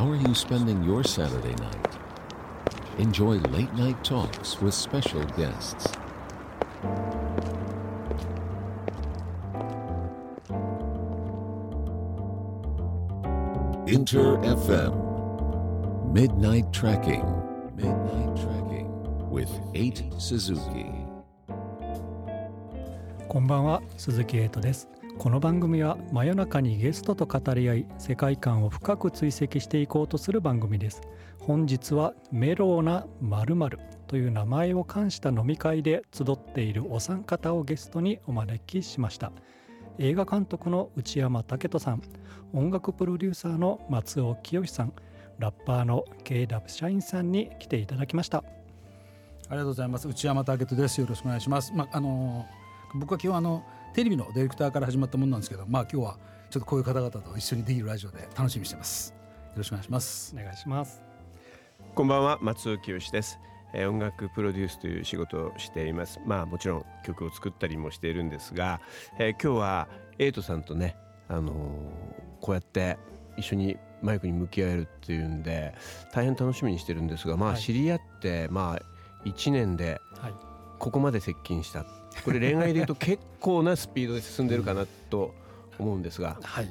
How are you spending your Saturday night? Enjoy late night talks with special guests. Inter FM Midnight Tracking Midnight Tracking with 8 Suzuki こんばんは鈴木エイトです この番組は真夜中にゲストと語り合い世界観を深く追跡していこうとする番組です本日はメローな〇〇という名前を冠した飲み会で集っているお三方をゲストにお招きしました映画監督の内山武人さん音楽プロデューサーの松尾清さんラッパーの KW 社員さんに来ていただきましたありがとうございます。内山武人です。よろしくお願いします。まああの僕は今日あのテレビのディレクターから始まったものなんですけど、まあ今日はちょっとこういう方々と一緒にできるラジオで楽しみにしてます。よろしくお願いします。お願いします。こんばんは松尾清です、えー音楽プロデュースという仕事をしています。まあもちろん曲を作ったりもしているんですが、えー今日はエイトさんとねあのーこうやって一緒にマイクに向き合えるっていうんで大変楽しみにしてるんですがまあはい。知り合ってまあ1年ではい。ここまで接近したこれ恋愛でいうと結構なスピードで進んでるかなと思うんですが。はい。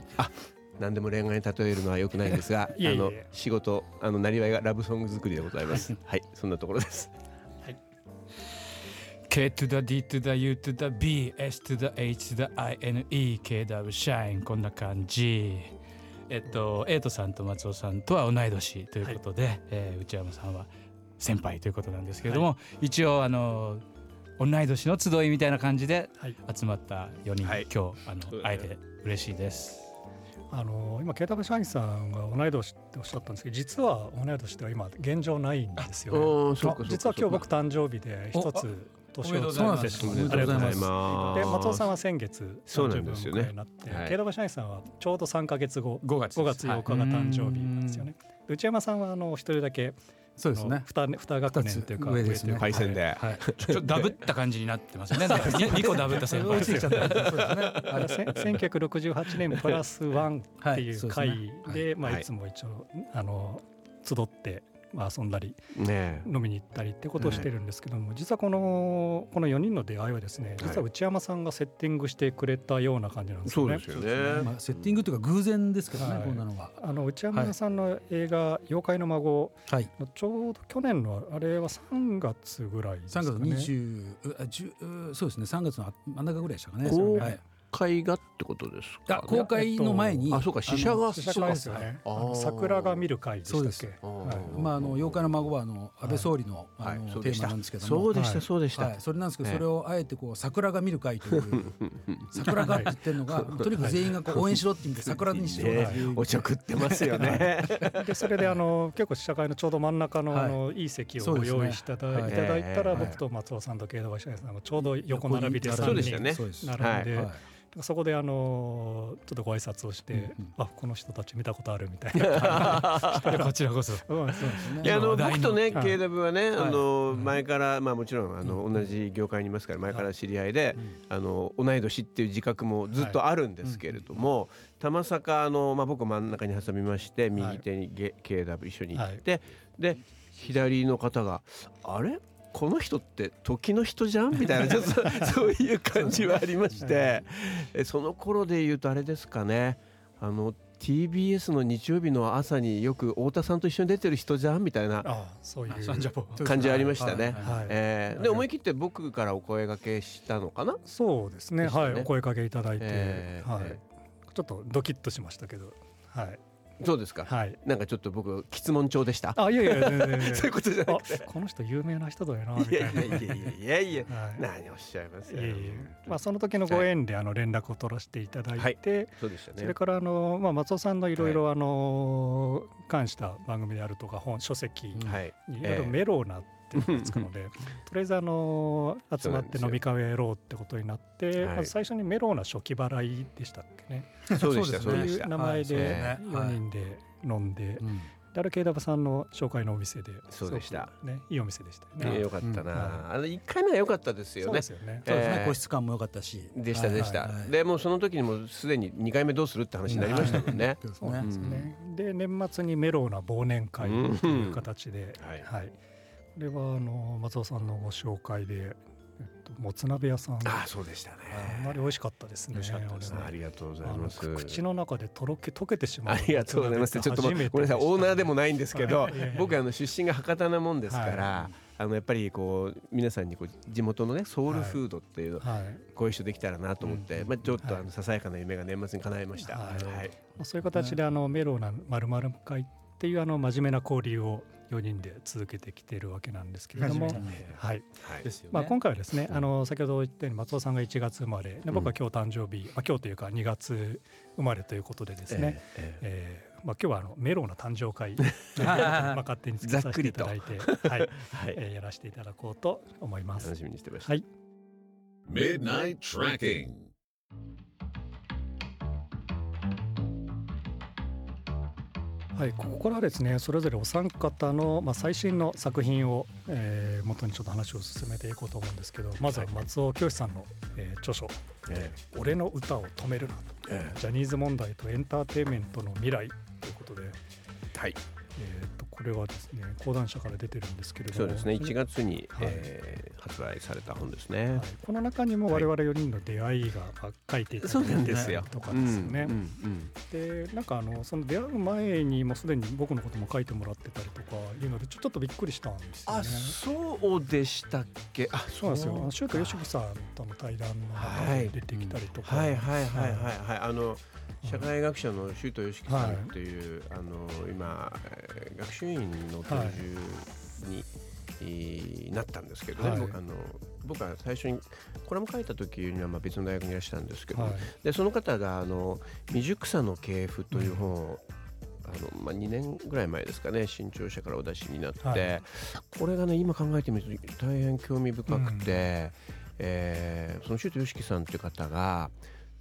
何でも恋愛に例えるのは良くないんですが あの仕事あのなりわいがラブソング作りでございます。はい、そんなところです。K to the D to the U to the B S to the H to the I N E K W シャインこんな感じ。えっとエイトさんと松尾さんとは同い年ということで、えー内山さんは先輩ということなんですけれども、一応あの同い年の集いみたいな感じではい。集まった4人、はい。今日あの会えて嬉しいです。あの今 KW 社員さんが同い年っておっしゃったんですけど実は同い年では今現状ないんですよね。実は今日僕誕生日で一つ年をそうなんです。取っておめでとうございます。で松尾さんは先月誕生日になって、はい。KW 社員さんはちょうど3か月後5月5月8日が誕生日なんですよね。で内山さんはあの一人だけそうですね。2, 二学年というか上ですねパイセンで、はい。ちょっとダブった感じになってますよね。2個ダブった。そうですね。あの せ1968年プラスワンっていうはい会で、まあ、はいいつも一応あの集って、まあ、遊んだりね飲みに行ったりってことをしてるんですけども、実はこのこの4人の出会いはですね実は内山さんがセッティングしてくれたような感じなんですよね。そうですよね。まあセッティングというか偶然ですけどね、はいこんなのは。あの内山さんの映画「妖怪の孫はい。」のちょうど去年のあれは3月ぐらいですか3ね。月20うあ10うそうですね。3月の真ん中ぐらいでしたかね。はい。会がってことですか、あ公開の前に、あそうか試写が試写会ですよね。桜が見る会でしたっけ？そうです。あー。はいまああの妖怪の孫はあの安倍総理の,、はい。あのそうでした。テーマなんですけども。そうでした、はい。そうでした、はい、それなんですけど、ええ。それをあえてこう桜が見る会という 桜がって言ってるのが、とにかく全員がこう応援しろって意味で桜にしろっていう、おちょくってますよね。でそれであの結構試写会のちょうど真ん中の,、はいあのい。い席をご用意していただ,、はい。い、ただいたら、ええ。僕と松尾さんと慶田橋さんがちょうど横並びで3そうでしたね。人そうです。並んで、はいそこであのちょっとご挨拶をして、うんうん。あこの人たち見たことあるみたいな。い やこちらこそ。うんね。いやあの僕とね、はい。KW はね、あのうん前からまあもちろんあの同じ業界にいますから前から知り合いで、あの同い年っていう自覚もずっとあるんですけれども、たまさかあのまあ僕を真ん中に挟みまして右手にゲ KW 一緒に行って、で左の方があれ？この人って時の人じゃん？みたいな ちょっとそういう感じはありまして、えその頃で言うとあれですかね。あの TBS の日曜日の朝によく太田さんと一緒に出てる人じゃん？みたいな。感じありましたね。はいえーで思い切って僕からお声掛けしたのかな？そうですね。ね。はいお声かけいただいて、えーはい。えちょっとドキッとしましたけど。はいそうですか、はい。なんかちょっと僕質問帳でした。あいやいや そういうことじゃなあくて。この人有名な人だよなみいたいな。やいやいやいやいや。はい。何をおっしゃいますよ。いえいえ。まあ、その時のご縁であの連絡を取らせていただいて、そうでしたね。それからあの、まあ、松尾さんのいろいろあの関した番組であるとか本書籍にはい。いろいろメローなっていうのがつくので、とりあえずあの集まって飲み会をやろうってことになって、はいまず最初にメローな初期払いでしたっけね。そうでしたそそううでした。名前ではい。そうですね。4人で飲んで、うん。であれ KW さんの紹介のお店でそうでした。ねいいお店でしたよね、ねよかったうんな、あの1回目は良かったですよそうねですよね。そうですね、えー個室感も良かったし。でしたでした、はいはいはい。でもうその時にもうすでに2回目どうするって話になりましたもんね、そうですそうなん。ねですね、で年末にメローな忘年会という形で、はいはい、これはあの松尾さんのご紹介で、えっと、もつ鍋屋さん。ああそうでしたね。あんまり美味しかったですね。ありがとうございます。口の中でとろけ溶けてしまう。ありがとうございます。ちょっとごめんなさい、オーナーでもないんですけどはい僕あの出身が博多なもんですから、はあのやっぱりこう皆さんにこう地元のねソウルフードっていうのご一緒できたらなと思って、うんまあちょっとあはのささやかな夢が年末に叶いました。ははい。い。まあそういう形であのメローなまるまる会っていうあの真面目な交流を4人で続けてきているわけなんですけれども、はい。はいですよね。まあ今回はですね、あの先ほど言ったように松尾さんが1月生まれ、で僕は今日誕生日、まあ今日というか2月生まれということでですね。ええええーまあ、今日はあのメローな誕生会 まあ勝手につけさせていただいて、はいえはい。えーやらせていただこうと思います楽。しみにしてました。はい Midnight Tracking. はい、ここからはですねそれぞれお三方の、まあ、最新の作品を、えー元にちょっと話を進めていこうと思うんですけどまずは松尾清さんの、えー著書え「俺の歌を止めるな」とええ。ジャニーズ問題とエンターテインメントの未来ということで、えはい。えー、とこれはですね講談社から出てるんですけれどもそうですね。1月に、はいえー発売された本ですね。はい、この中にも我々4人の出会いがまあ書いていたそうだいてなんですよ。とかですよね。うんうんでなんかあのその出会う前にもうすでに僕のことも書いてもらってたりとかいうのでちょっとびっくりしたんですよあ、ね。そうでしたっけ？あ、そうなんですよ。あのシュートか吉木さんとの対談の中はいで出てきたりとか、はいはいはいはいはい。あの社会学者の周東義樹さんはいっていう、あの今えー学習院の教授に、えーなったんですけどね、はい。僕あの僕は最初にコラム書いた時にはまあ別の大学にいらっしゃるんですけど、はい。でその方があの未熟さの系譜という本を、あのまあ、2年ぐらい前ですかね新潮社からお出しになって、はい。これがね今考えてみると大変興味深くて、えーその周東義樹さんという方が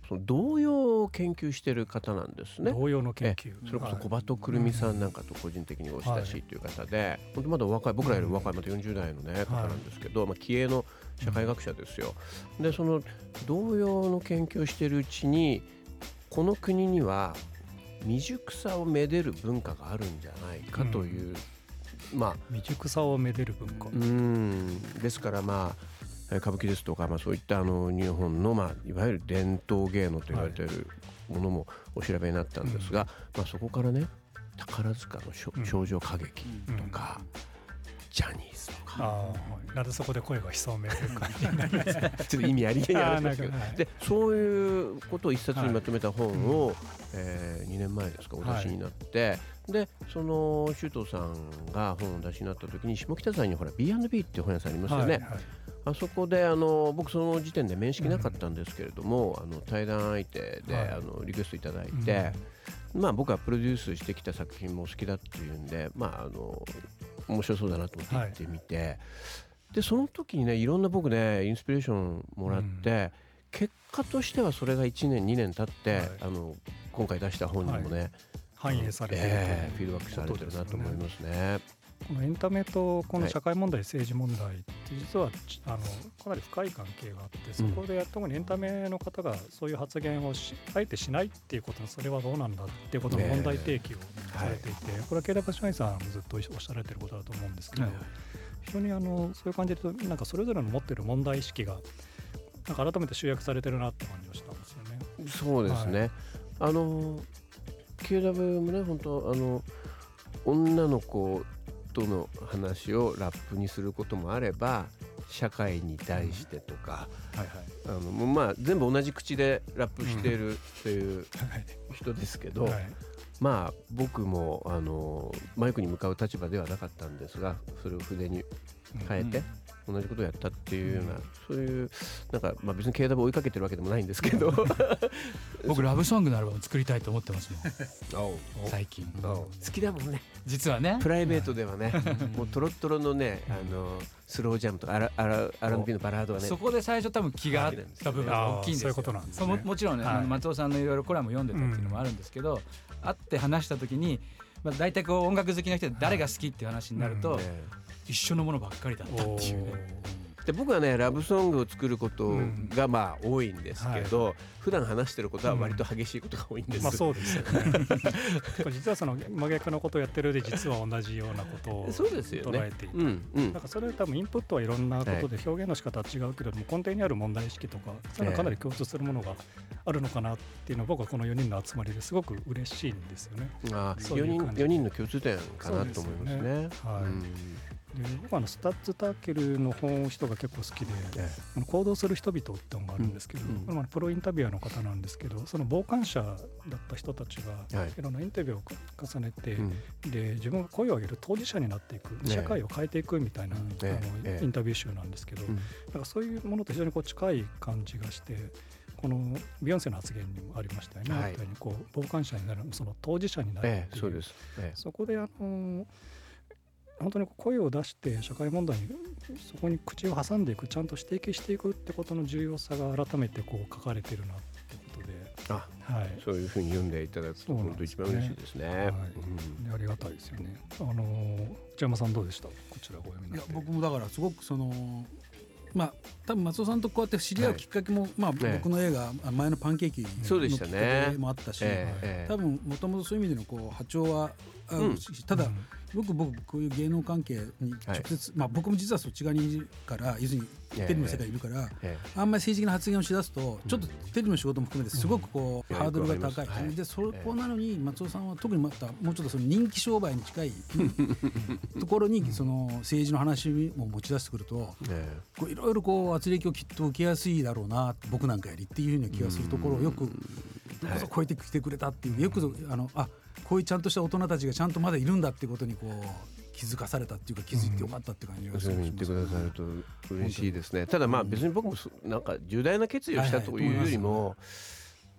その童謡を研究してる方なんですね。同様の研究、それこそはい。小鳩くるみさんなんかと個人的にお親しいという方で、本当まだお若い僕らより若いまだ40代のね方なんですけど、まあ気鋭の社会学者ですよ。でその童謡の研究をしているうちにこの国には未熟さをめでる文化があるんじゃないかという、まあ未熟さをめでる文化、うん。ですからまあえー歌舞伎ですとか、まあ、そういったあの日本の、まあ、いわゆる伝統芸能と言われているものもお調べになったんですが、まあ、そこからね宝塚の少女歌劇とか、ジャニーズとか、なぜそこで声が潜める感じになりますね ちょっと意味ありげにあるんですけど、はい。でそういうことを一冊にまとめた本を、え2年前ですかお出しになって、でその周東さんが本をお出しになった時に下北沢にほら B&B っていう本屋さんありますよね。はいはいあそこであの僕その時点で面識なかったんですけれども、あの対談相手で、はい。あのリクエストいただいて、まあ僕はプロデュースしてきた作品も好きだっていうんでまああの面白そうだなと思って行ってみて、でその時にねいろんな僕ねインスピレーションもらって、結果としてはそれが1年2年経って、はい。あの今回出した本にもね、反映されているええフィードバックされてるなと思いますね。このエンタメとこの社会問題、政治問題って実はちあのかなり深い関係があってそこで特にエンタメの方がそういう発言をしあえてしないっていうことそれはどうなんだっていうことの問題提起をされていて、これは KW 社員さんもずっとおっしゃられてることだと思うんですけど、はい非常にあのそういう感じでなんかそれぞれの持ってる問題意識がなんか改めて集約されてるなって感じがしたんですよね。そうですね。あの KW もね本当あの女の子との話をラップにすることもあれば社会に対してとか、はいはい。あのもうまあ全部同じ口でラップしているっていうはい。人ですけど、はい。まあ僕もあのマイクに向かう立場ではなかったんですがそれを筆に変えて、同じことをやったっていうような、そういうなんか、まあ、別に KW 追いかけてるわけでもないんですけど。僕ラブソングのアルバム作りたいと思ってますもん。最近。好きだもんね。実はね。プライベートではねもうトロットロのねあのスロージャムとかアラアラ R&B のバラードはね。そこで最初多分気があった部分が大きいんですよ。そういうことなんですね。ももちろんね、はい。松尾さんのいろいろコラム読んでたっていうのもあるんですけど、会って話した時にまあ、大体こう音楽好きな人で誰が好きっていう話になると、ね一緒のものばっかりだったっていうね。で僕はねラブソングを作ることがまあ多いんですけど、普段話してることは割と激しいことが多いんです。まあそうですよね。実はその真逆のことをやってるで実は同じようなことを捉えていた。うんうんなんかそれ多分インプットはいろんなことで表現の仕方は違うけれども根底にある問題意識とかそういうのはかなり共通するものがあるのかなっていうのは僕はこの4人の集まりですごく嬉しいんですよね。あ4そういう感じ人四人の共通点かなと思いますね。すよねはいうんで僕はあのスタッツ・ターケルの本人が結構好きでえ「あの行動する人々」って本があるんですけど、うんプロインタビュアーの方なんですけどその傍観者だった人たちがはい。いろんなインタビューを重ねて、うん。で自分が声を上げる当事者になっていくえ社会を変えていくみたいな、えあのええ。インタビュー集なんですけど、うん。なんかそういうものと非常にこう近い感じがしてこのビヨンセの発言にもありましたよね、はい。こう傍観者になるその当事者になるっていう。ええそうです。え。そこであの本当に声を出して社会問題にそこに口を挟んでいくちゃんと指摘していくってことの重要さが改めてこう書かれてるなってことで、はい、そういうふうに読んでいただくと本当一番嬉しいですね。はい。うん。でありがたいですよね。あの内山さんどうでした？こちらご読みにいやなって。僕もだからすごくそのまあ多分松尾さんとこうやって知り合うきっかけも、まあええ僕の映画あ前のパンケーキのそうでしたねきっかけもあったし、ええええ。多分もともとそういう意味でのこう波長はあるし、ただ、うん僕僕こういう芸能関係に直接、まあ僕も実はそっち側にいるから要するにテレビの世界にいるから、えあんまり政治的な発言をしだすとちょっとテレビの仕事も含めてすごくこう、うん。ハードルが高い、はい。でそこなのに松尾さんは特にまたもうちょっとその人気商売に近い ところにその政治の話も持ち出してくるとえこういろいろこう圧力をきっと受けやすいだろうな僕なんかよりっていうふうな気がするところをよくどこそ超えてきてくれたっていうよくぞあのあこういうちゃんとした大人たちがちゃんとまだいるんだっていうことにこう気づかされたっていうか気づいてよかったって感じえがするそういうふうに言ってくださると嬉しいですね。ただまあ別に僕もそなんか重大な決意をしたというよりも、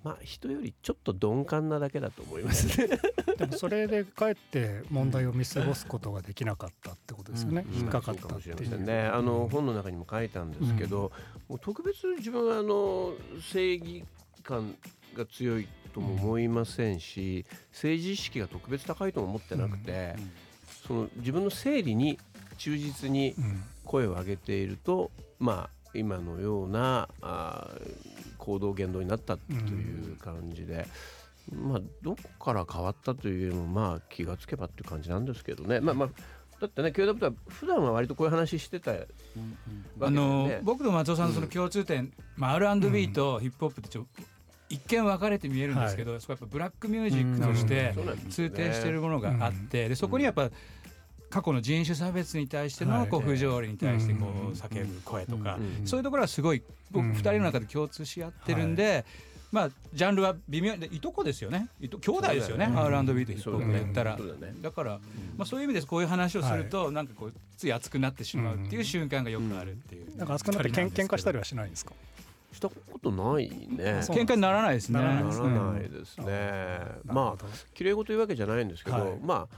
まあ人よりちょっと鈍感なだけだと思いますね。でもそれでかえって問題を見過ごすことができなかったってことですよね、うん引っかかったっていう。もしれません。ね。あの本の中にも書いたん。ですけど、もう特別自分はあの正義感が強いとも思いませんし、政治意識が特別高いとも思ってなくて、その自分の正理に忠実にうん声を上げていると、まあ今のようなあー行動言動になったという感じで。まあ、どこから変わったというよりもまあ気がつけばっていう感じなんですけどね、まあまあ、だってね KW は普段は割とこういう話してたわけだよあのね。僕と松尾さんのその共通点、まあ、R&B とヒップホップってちょ一見分かれて見えるんですけど、そこはやっぱブラックミュージックとして通底しているものがあって、でそこにやっぱ過去の人種差別に対してのこうはい不条理に対してこう叫ぶ声とか、うん。そういうところはすごい僕うん。二人の中で共通し合ってるんで。まあジャンルは微妙でいとこですよね。いと兄弟ですよねね。R&B とヒップホップで言ったら。だね。だから、まあ、そういう意味でこういう話をすると、なんかこうつい熱くなってしまうっていう瞬間がよくあるっていう、なんかあそこになってけん喧嘩したりははしないんですか？したことないね。喧嘩にならないですね。ならないなですらないですね。まあ綺麗事言うわけじゃないんですけど、はい。まあ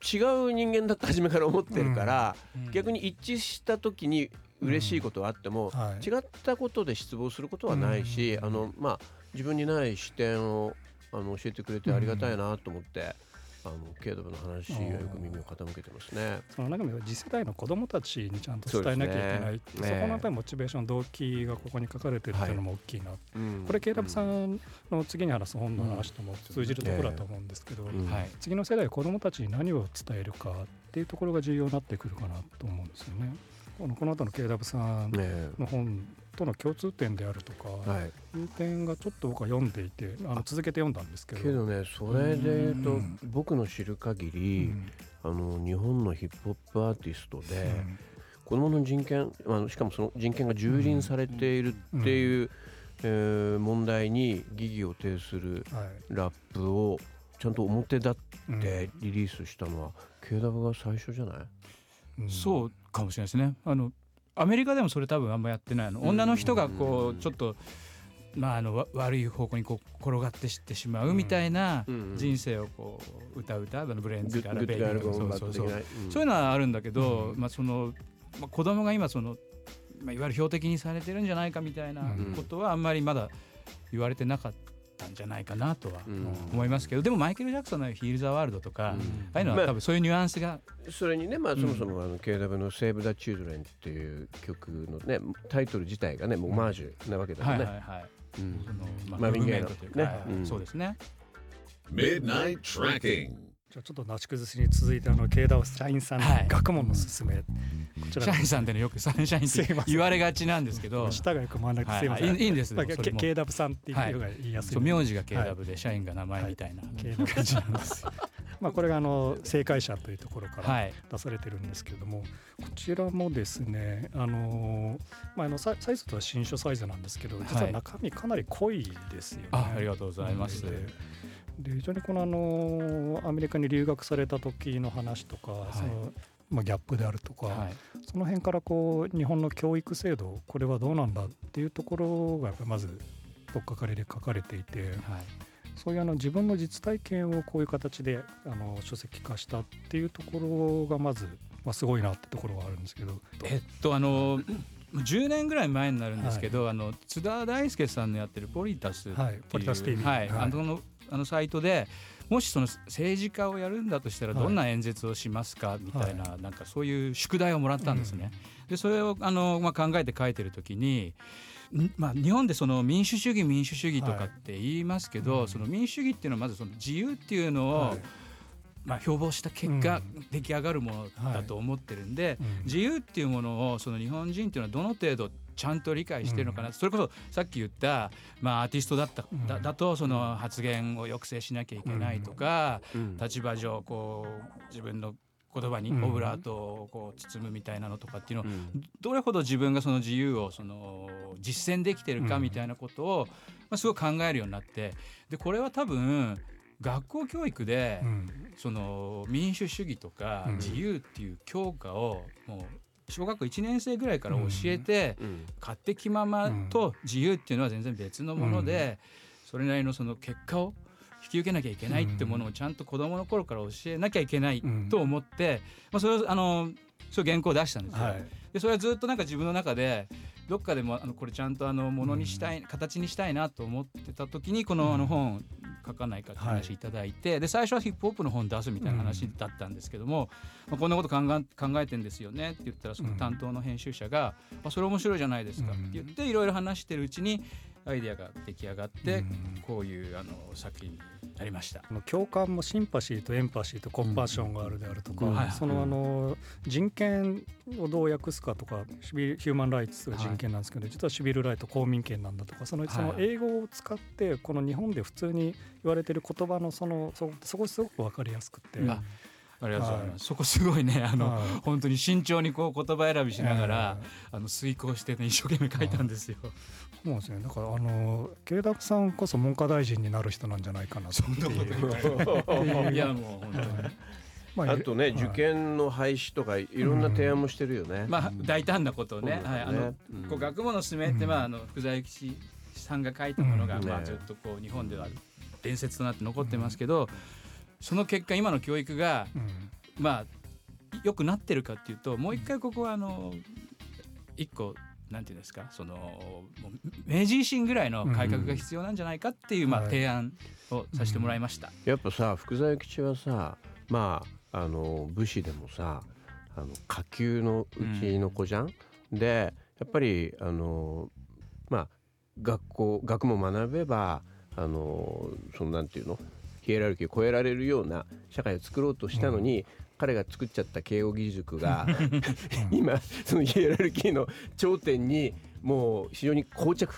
違う人間だって初めから思ってるから、うん。逆に一致した時に嬉しいことはあっても、はい。違ったことで失望することはないし、うん。あのまあ自分にない視点をあの教えてくれてありがたいなと思って、あのケイドブの話はよく耳を傾けてますね。その中で次世代の子どもたちにちゃんと伝えなきゃいけないそ,、ね。このやっぱりモチベーション動機がここに書かれてるっていうのも大きいな、うん。これケイラブさんの次に話す本の話とも通じるところだと思うんですけど、うんはい。次の世代子どもたちに何を伝えるかっていうところが重要になってくるかなと思うんですよね。このこの後の KW さんねの本との共通点であるとか、はい、いう点がちょっと僕は読んでいてあの続けて読んだんですけど。けどねそれで言うと、うん。僕の知る限うり、ん。あの日本のヒップホップアーティストで、うん。子どもの人権あのしかもその人権が蹂躙されているっていう、えー問題に疑義を呈するはい。ラップをちゃんと表立うん。ってリリースしたのは KW が最初じゃない？うん。そうかもしれないですね。あのアメリカでもそれ多分あんまやってない。あの女の人がこうちょっとまああのわ悪い方向にこう転がってしてしまうみたいなうん人生をこう歌う歌あのブレイングズからッグッドガールゴンバッそうそうそう。そういうのはあるんだけど、うん。まあその、まあ、子供が今その、まあ、いわゆる標的にされてるんじゃないかみたいなうん。ことはあんまりまだ言われてなかったんじゃないかなとはうん。思いますけど、でもマイケル・ジャクソンの「ヒール・ザ・ワールド」とか、うん。ああいうのは多分そういうニュアンスが、それにね、まあ、そもそもあの KW の「Save the Children」っていう曲のねタイトル自体がねもうオマージュなわけだはいよね。はいはいうん。そのまあマーヴィンゲイのムーブメントというかね。はいうん。そうですね。Midnight Tracking. じゃあちょっとなし崩しに続いてあの K ダオ社員さんのはい。学問のすすめ、こちら社員さんってねよくサンシャインって言われがちなんですけど。下がよく真ん中はいすいません、い。いいいんですまあ、K ダブさんっていうのが言いやすいそう名字がはい。KW で社員が名前みたいな、K ダブ字なんですよ。まあこれがあの正解者というところからはい。出されてるんですけれども、こちらもですねあのまああのサイサイズとは新書サイズなんですけど実は中身かなり濃いですよね、あありがとうございます、でで非常にこのあのアメリカに留学された時の話とか、い。そのまあ、ギャップであるとか、はい。その辺からこう日本の教育制度これはどうなんだっていうところがやっぱりまず取っかかりで書かれていてはい。そういうあの自分の実体験をこういう形であの書籍化したっていうところがまず、まあ、すごいなってところがあるんですけど。えっとあの10年ぐらい前になるんですけど、あの津田大介さんのやってるポリタスっていう、はい。ポリタス TV はい。はい。あのあのサイトでもしその政治家をやるんだとしたらはい。どんな演説をしますか？みたいな,、なんかそういう宿題をもらったんですね。でそれをあの、まあ、考えて書いてる時にんまあ、日本でその民主主義民主主義とかって言いますけど、はいその民主主義っていうのはまずその自由っていうのを、はい。まあ、標榜した結果、う出来上がるものだと思ってるんで、うん。自由っていうものをその日本人っていうのはどの程度ちゃんと理解してるのかな、それこそさっき言った、まあ、アーティストだった、だうん。だとその発言を抑制しなきゃいけないとか、うん。立場上こう自分の言葉にうん。オブラートをこう包むみたいなのとかっていうのをうん。どれほど自分がその自由をその実践できてるかうん。みたいなことを、まあ、すごい考えるようになってでこれは多分学校教育で、うん。その民主主義とかうん。自由っていう教科をもう小学校1年生ぐらいから教えて、うん。勝手気ままと自由っていうのは全然別のもので、それなりのその結果を引き受けなきゃいけないってものをちゃんと子どもの頃から教えなきゃいけないと思って、まあ、それをあのそういう原稿を出したんですよ。はい。でそれはずっとなんか自分の中でどっかでもあのこれちゃんとあのものにしたい、形にしたいなと思ってた時にこのあの本書かないかって話いただいて、で最初はヒップホップの本出すみたいな話だったんですけども、まあ、こんなこと考え考えてんですよねって言ったらその担当の編集者が「あそれ面白いじゃないですか」って言っていろいろ話してるうちにアイデアが出来上がって、うん。こういうあの作品になりました。共感もシンパシーとエンパシーとコンパッションがあるであるとか、そのあの人権をどう訳すかとかシビヒューマンライツが人権なんですけど、実はシビルライト公民権なんだとかそのはい。その英語を使ってこの日本で普通に言われてる言葉のそのそそこすごく分かりやすくて、あありがとうございます。はい。そこすごいねあの、はい。本当に慎重にこう言葉選びしながら、えあの遂行してね一生懸命書いたんですよ。そうですね。だからあの慶田さんこそ文科大臣になる人なんじゃないかなってい。う。いやもう本当に。まあとね、はい。受験の廃止とかいろんな提案もしてるよね。まあ大胆なことをね、そうだはい、あのうんこう学問のすすめって、まああの福沢諭吉さんが書いたものが、うん。ねまあずっとこう日本では伝説となって残ってますけど、その結果今の教育がうん。まあ良くなってるかっていうと、もう一回ここはあの一個なんていうんですか、そのもう明治維新ぐらいの改革が必要なんじゃないかっていう、まあはい。提案をさせてもらいました。やっぱさ福沢諭吉はさまああの武士でもさあの下級のうちの子じゃん？でやっぱりあのまあ学校学問学べばあのそのなんていうの？ヒエラルキーを超えられるような社会を作ろうとしたのに、彼が作っちゃった慶應義塾が 今そのヒエラルキーの頂点にもう非常に膠着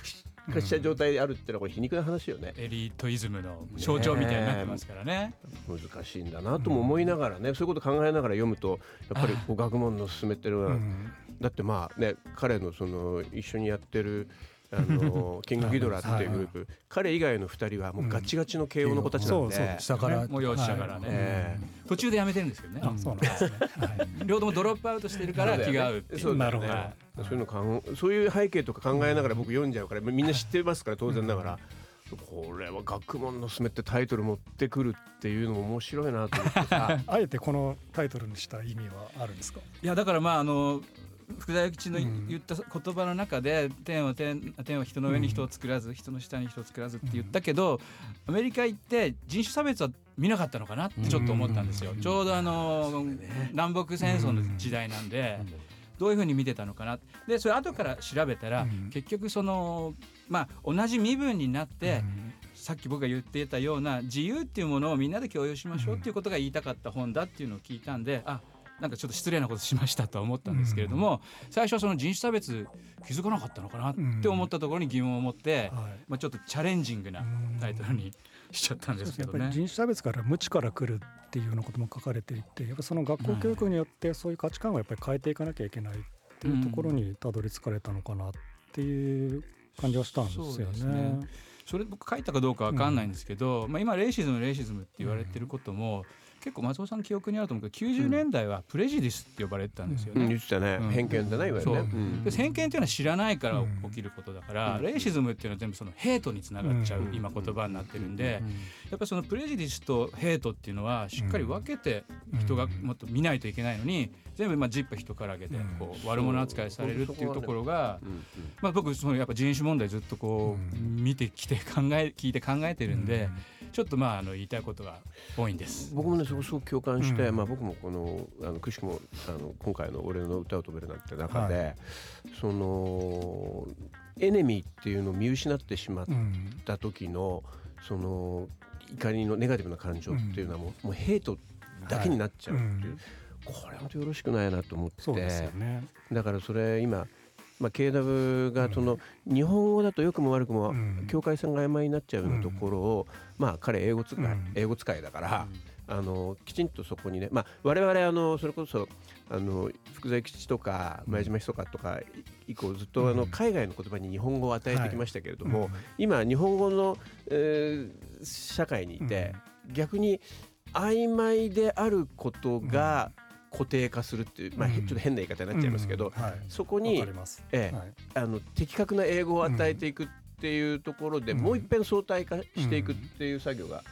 化した状態であるってのはこれ皮肉な話よね。エリートイズムの象徴みたいになってますからね。難しいんだなとも思いながらね、そういうこと考えながら読むとやっぱりこう学問の進めてる、うんだってまあね彼のその一緒にやってるあのキングギドラっていうグループ、彼以外の2人はもうガチガチの慶応の子たちなんで、そうそう下から。もう幼稚者からね、え途中でやめてるんですけどね。あそうなんですね、はい。両方ともドロップアウトしてるから気が合うっていう。なるはいそういうのかんそういう背景とか考えながら僕読んじゃうからみんな知ってますから当然ながら。これは学問のすめってタイトル持ってくるっていうのも面白いなと思ってさ。あえてこのタイトルにした意味はあるんですか？いやだからまああの福田諭吉の言った言葉の中で「天は天天は人の上に人を作らず、人の下に人を作らず」って言ったけど、アメリカ行って人種差別は見なかったのかなってちょっと思ったんですよ。ちょうどあの南北戦争の時代なんで。どういうふうに見てたのかな。でそれ後から調べたら、結局そのまあ同じ身分になって、さっき僕が言っていたような自由っていうものをみんなで共有しましょうっていうことが言いたかった本だっていうのを聞いたんであなんかちょっと失礼なことしましたとは思ったんですけれども、最初はその人種差別気づかなかったのかなって思ったところに疑問を持って、はい。まあ、ちょっとチャレンジングなタイトルにしちゃったんですけどね。やっぱり人種差別から無知から来るっていうようなことも書かれていてやっぱその学校教育によってそういう価値観をやっぱり変えていかなきゃいけないっていうところにたどり着かれたのかなっていう感じはしたんですよね。ね。それ僕書いたかどうかわかんないんですけど、まあ、今レイシズムレイシズムって言われてることも、結構松尾さんの記憶にあると思うけど90年代はプレジディスって呼ばれてたんですよね。うん。言ってたね、うん。偏見だないわゆるね偏見っていうのは知らないから起きることだから、レイシズムっていうのは全部そのヘイトにつながっちゃう、うん。今言葉になってるんで、やっぱりそのプレジディスとヘイトっていうのはしっかり分けて人がもっと見ないといけないのに全部まあジップ人からげでこう悪者扱いされるっていうところが、うん。まあ、僕そのやっぱ人種問題ずっとこう見てきて考え聞いて考えてるんで、ちょっとまああの言いたいことが多いんです。僕もねそこすごく共感して、うん。まあ、僕もこのあのくしくもあの今回の「俺の歌を飛べる」なんて中で、そのエネミーっていうのを見失ってしまっうん。た時のその怒りのネガティブな感情っていうのはもう,、もうヘイトだけになっちゃうっていう、うん。これ本当よろしくないなと思って。そうですよね。だからそれ今、まあ、KW がその、日本語だと良くも悪くもうん。境界線が曖昧になっちゃうようなところを、まあ彼英語使い、うん。英語使いだから、あのきちんとそこにね、まあ、我々あのそれこそあの福沢吉とか前島ひそかとか以降ずっとあのうん海外の言葉に日本語を与えてきましたけれども、うん。今日本語の、えー社会にいて、逆に曖昧であることが固定化するっていう、まあ、ちょっと変な言い方になっちゃいますけど、そこにえあの的確な英語を与えていくっていうところで、うん。もう一遍相対化していくっていう作業がはい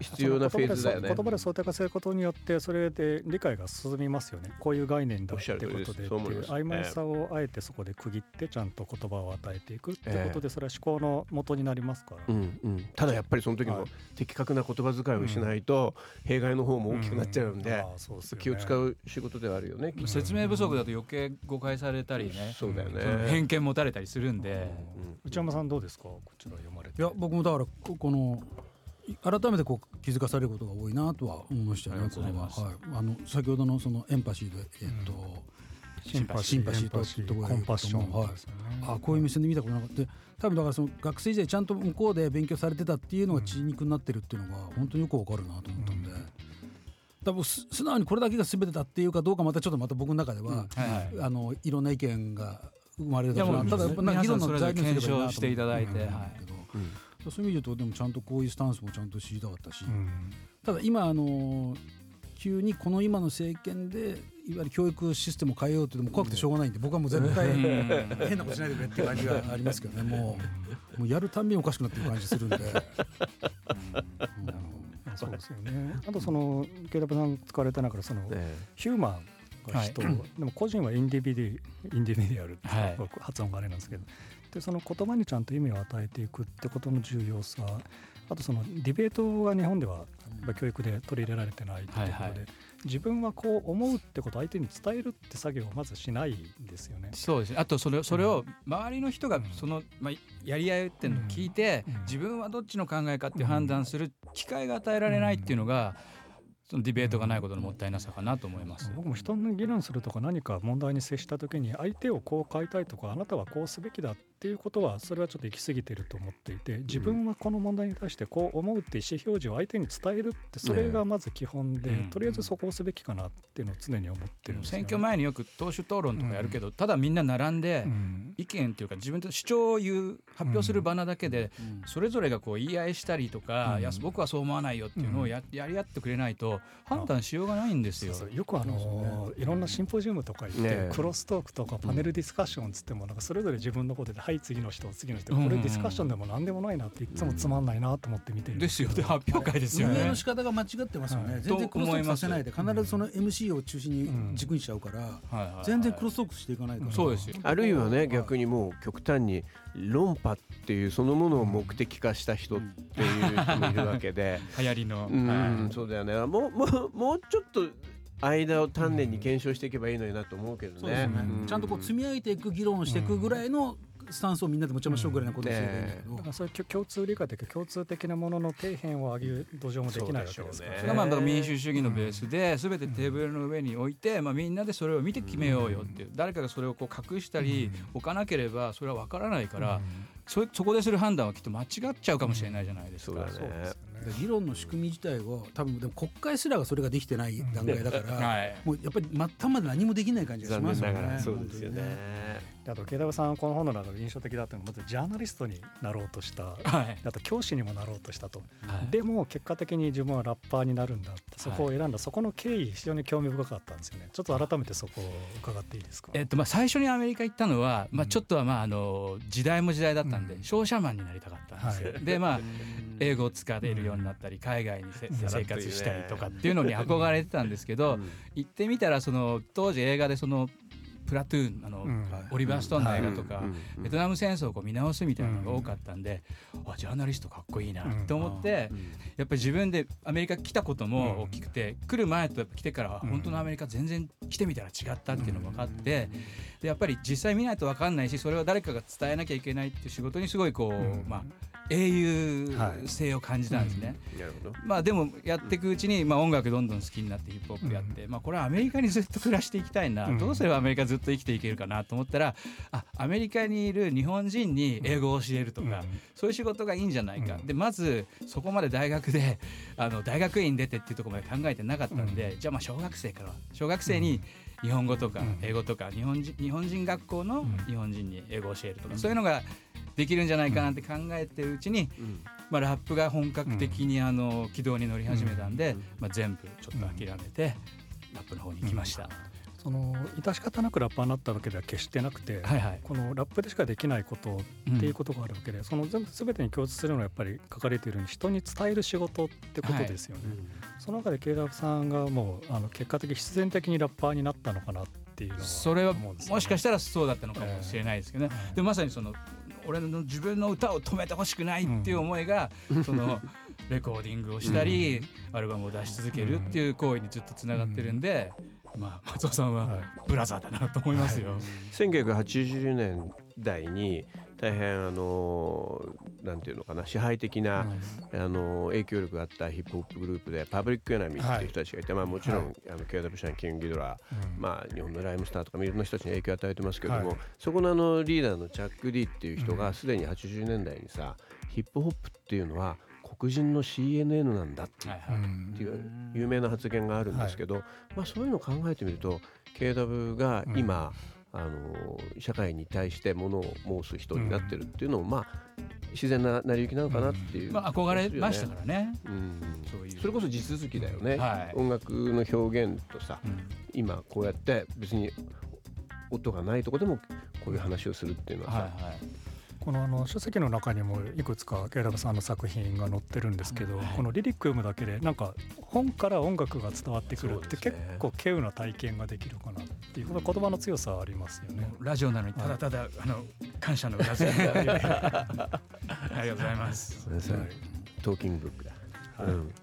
必要なフェーズだよね。言葉で相対化することによってそれで理解が進みますよね。こういう概念だってことでっ曖昧さをあえてそこで区切ってちゃんと言葉を与えていくってことでそれは思考の元になりますから、うんうん、ただやっぱりその時もはい。的確な言葉遣いをしないと弊害の方も大きくなっちゃうんでああそうですよね。気を使う仕事ではあるよね。説明不足だと余計誤解されたりね、そうだよね。偏見持たれたりするんで、内山さんどうですか？こちら読まれて。いや僕もだからここのい改めてこう気づかされることが多いなとは思いましたよね。これは。はい、あの先ほどのそのエンパシーでえっと、シンパシンパシーとエンパシーところコンパッションはい。あこういう目線で見たことなかった。で多分だからその学生時代ちゃんと向こうで勉強されてたっていうのが血肉になってるっていうのが本当によくわかるなと思ったんで、多分す素直にこれだけが全てだっていうかどうかまたちょっとまた僕の中では、はいはい。あのいろんな意見が生まれるだやっぱなんか議論の材料にすればいいなと思検証していただいてうん。はい。けどそういう意味で言うとでもちゃんとこういうスタンスもちゃんと知りたかったし、うん。ただ今あの急にこの今の政権でいわゆる教育システムを変えようっていうのも怖くてしょうがないんで僕はもう絶対 変なことしないでくれっていう感じがありますけどねもう。もうやるたんびにおかしくなってる感じするんで。そうですよね。あとその KW さん使われた中でそのえヒューマンが人、でも個人はインディビディインディビディアルってはい。発音があれなんですけど、でその言葉にちゃんと意味を与えていくってことの重要さあとそのディベートが日本では教育で取り入れられてないっていうところで、はいはい。自分はこう思うってことを相手に伝えるって作業をまずしないんですよね。そうですね。あとそれそれを周りの人がうん。その、まあ、やり合いっていうのを聞いて、うん。自分はどっちの考えかって判断する機会が与えられないっていうのが、そのディベートがないことのもったいなさかなと思います。僕も人の議論するとか何か問題に接した時に相手をこう変えたいとかあなたはこうすべきだっていうことはそれはちょっと行き過ぎてると思っていて自分はこの問題に対してこう思うって意思表示を相手に伝えるってそれがまず基本で、うんとりあえずそこをすべきかなっていうのを常に思ってるんですよ、ね。選挙前によく党首討論とかやるけど、ただみんな並んでうん意見っていうか自分と主張を言う発表する場なだけで、それぞれがこう言い合いしたりとか、うんいや僕はそう思わないよっていうのをや,、やり合ってくれないと判断しようがないんですよ。よくあのいろんなシンポジウムとか行って、ねえクロストークとかパネルディスカッションつってもなんかそれぞれ自分のことで「ははい次の人次の人。これディスカッションでも何でもないなっていつもつまんないなと思って見てる。んですよで 発表会ですよね。運営の仕方が間違ってますよね、はい。全然クロストークさせないで必ずその MC を中心に軸にしちゃうから、はいはいはい。全然クロストークしていかないから、そうですよ。あるいはね逆にもう極端に論破っていうそのものを目的化した人っていう人もいるわけで、流行りの、うん。はい。そうだよね。もうもうもうちょっと間を丹念に検証していけばいいのになと思うけどね。そうですね、うちゃんとこう積み上げていく議論をしていくぐらいのスタンスをみんなで持ちましょうぐらいのことをすればいいんだけど、だからそういう共通理解というか共通的なものの底辺を上げる土壌もできないわけですからね。それがまあだから民主主義のベースで全てテーブルの上に置いて、まあ、みんなでそれを見て決めようよっていう。誰かがそれをこう隠したり置かなければそれは分からないからそそこでする判断はきっと間違っちゃうかもしれないじゃないですか。そうだね。そうですよね。で議論の仕組み自体を多分でも国会すらがそれができてない段階だから、はい。もうやっぱり末端まで何もできない感じがし残ますよね。念ながら。そうですよね。であと慶太郎さんこの本の中で印象的だったのはまずジャーナリストになろうとした。はい。あと教師にもなろうとしたと、はい。でも結果的に自分はラッパーになるんだってそこを選んだ、そこの経緯非常に興味深かったんですよね。ちょっと改めてそこを伺っていいですか？えっとまあ、最初にアメリカ行ったのは、まあ、ちょっとはまああの時代も時代だったんで、うん。商社マンになりたかったんですよ。はでまあ 英語を使えるようになったり海外に生活したりとかっていうのに憧れてたんですけど、うん。行ってみたらその当時映画でそのプラトゥーンあの、うん。オリバー・ストーンの映画とか、ベトナム戦争をこう見直すみたいなのが多かったんで、あジャーナリストかっこいいなと思って、うん。やっぱり自分でアメリカ来たことも大きくて、来る前とやっぱ来てから本当のアメリカ全然来てみたら違ったっていうのが分かって、でやっぱり実際見ないと分かんないしそれを誰かが伝えなきゃいけないっていう仕事にすごいこう、うん。まあ英雄性を感じたんですね。なるほど。まあでもやっていくうちに、まあ、音楽どんどん好きになってヒップホップやって、まあこれはアメリカにずっと暮らしていきたいな、うん。どうすればアメリカずっと生きていけるかなと思ったらあアメリカにいる日本人に英語を教えるとか、うん。そういう仕事がいいんじゃないか、うん。でまずそこまで大学で あの大学院出てっていうところまで考えてなかったんで、じゃあまあ小学生から小学生に日本語とかうん。英語とか日本人日本人学校のうん。日本人に英語を教えるとか、そういうのができるんじゃないかなって考えてるうちに、うん。まあ、ラップが本格的にあの軌道に乗り始めたんで、うん。まあ、全部ちょっと諦めて、ラップの方に行きました。その致し方なくラッパーになったわけでは決してなくて、はいはい。このラップでしかできないことっていうことがあるわけで、その全部全てに共通するのはやっぱり書かれているように人に伝える仕事ってことですよね。その中でケイラブさんがもうあの結果的に必然的にラッパーになったのかなっていうのはそれはもしかしたらそうだったのかもしれないですけどね、ええ。でもまさにその俺の自分の歌を止めてほしくないっていう思いが、そのレコーディングをしたり、アルバムを出し続けるっていう行為にずっとつながってるんで、まあ松尾さんははい。ブラザーだなと思いますよ。1980年代に大変あのなんていうのかな支配的な、あの影響力があったヒップホップグループでパブリックエナミーっていう人たちがいて、まあ、もちろん、あの KW シャンキング・ギドラまあ、日本のライムスターとかいろんな人たちに影響を与えてますけども、はい。そこのあのリーダーのチャック・ディっていう人がすでに80年代にさ、ヒップホップっていうのは黒人の CNN なんだっていう有名な発言があるんですけど、まあ、そういうのを考えてみると KW が今、あの社会に対してものを申す人になってるっていうのも、まあ自然な成り行きなのかなっていう、まあ、憧れましたからね。うん。そういう。それこそ地続きだよね、はい。音楽の表現とさ、うん。今こうやって別に音がないとこでもこういう話をするっていうのはさ、はいはいこのあの書籍の中にもいくつかケイラブさんの作品が載ってるんですけど、はいこのリリック読むだけでなんか本から音楽が伝わってくるって結構稀有な体験ができるかなっていうこの言葉の強さありますよね。ラジオなのにただただ、あの感謝の裏付け ありがとうございます。それさトーキングブックだ、はい。うん。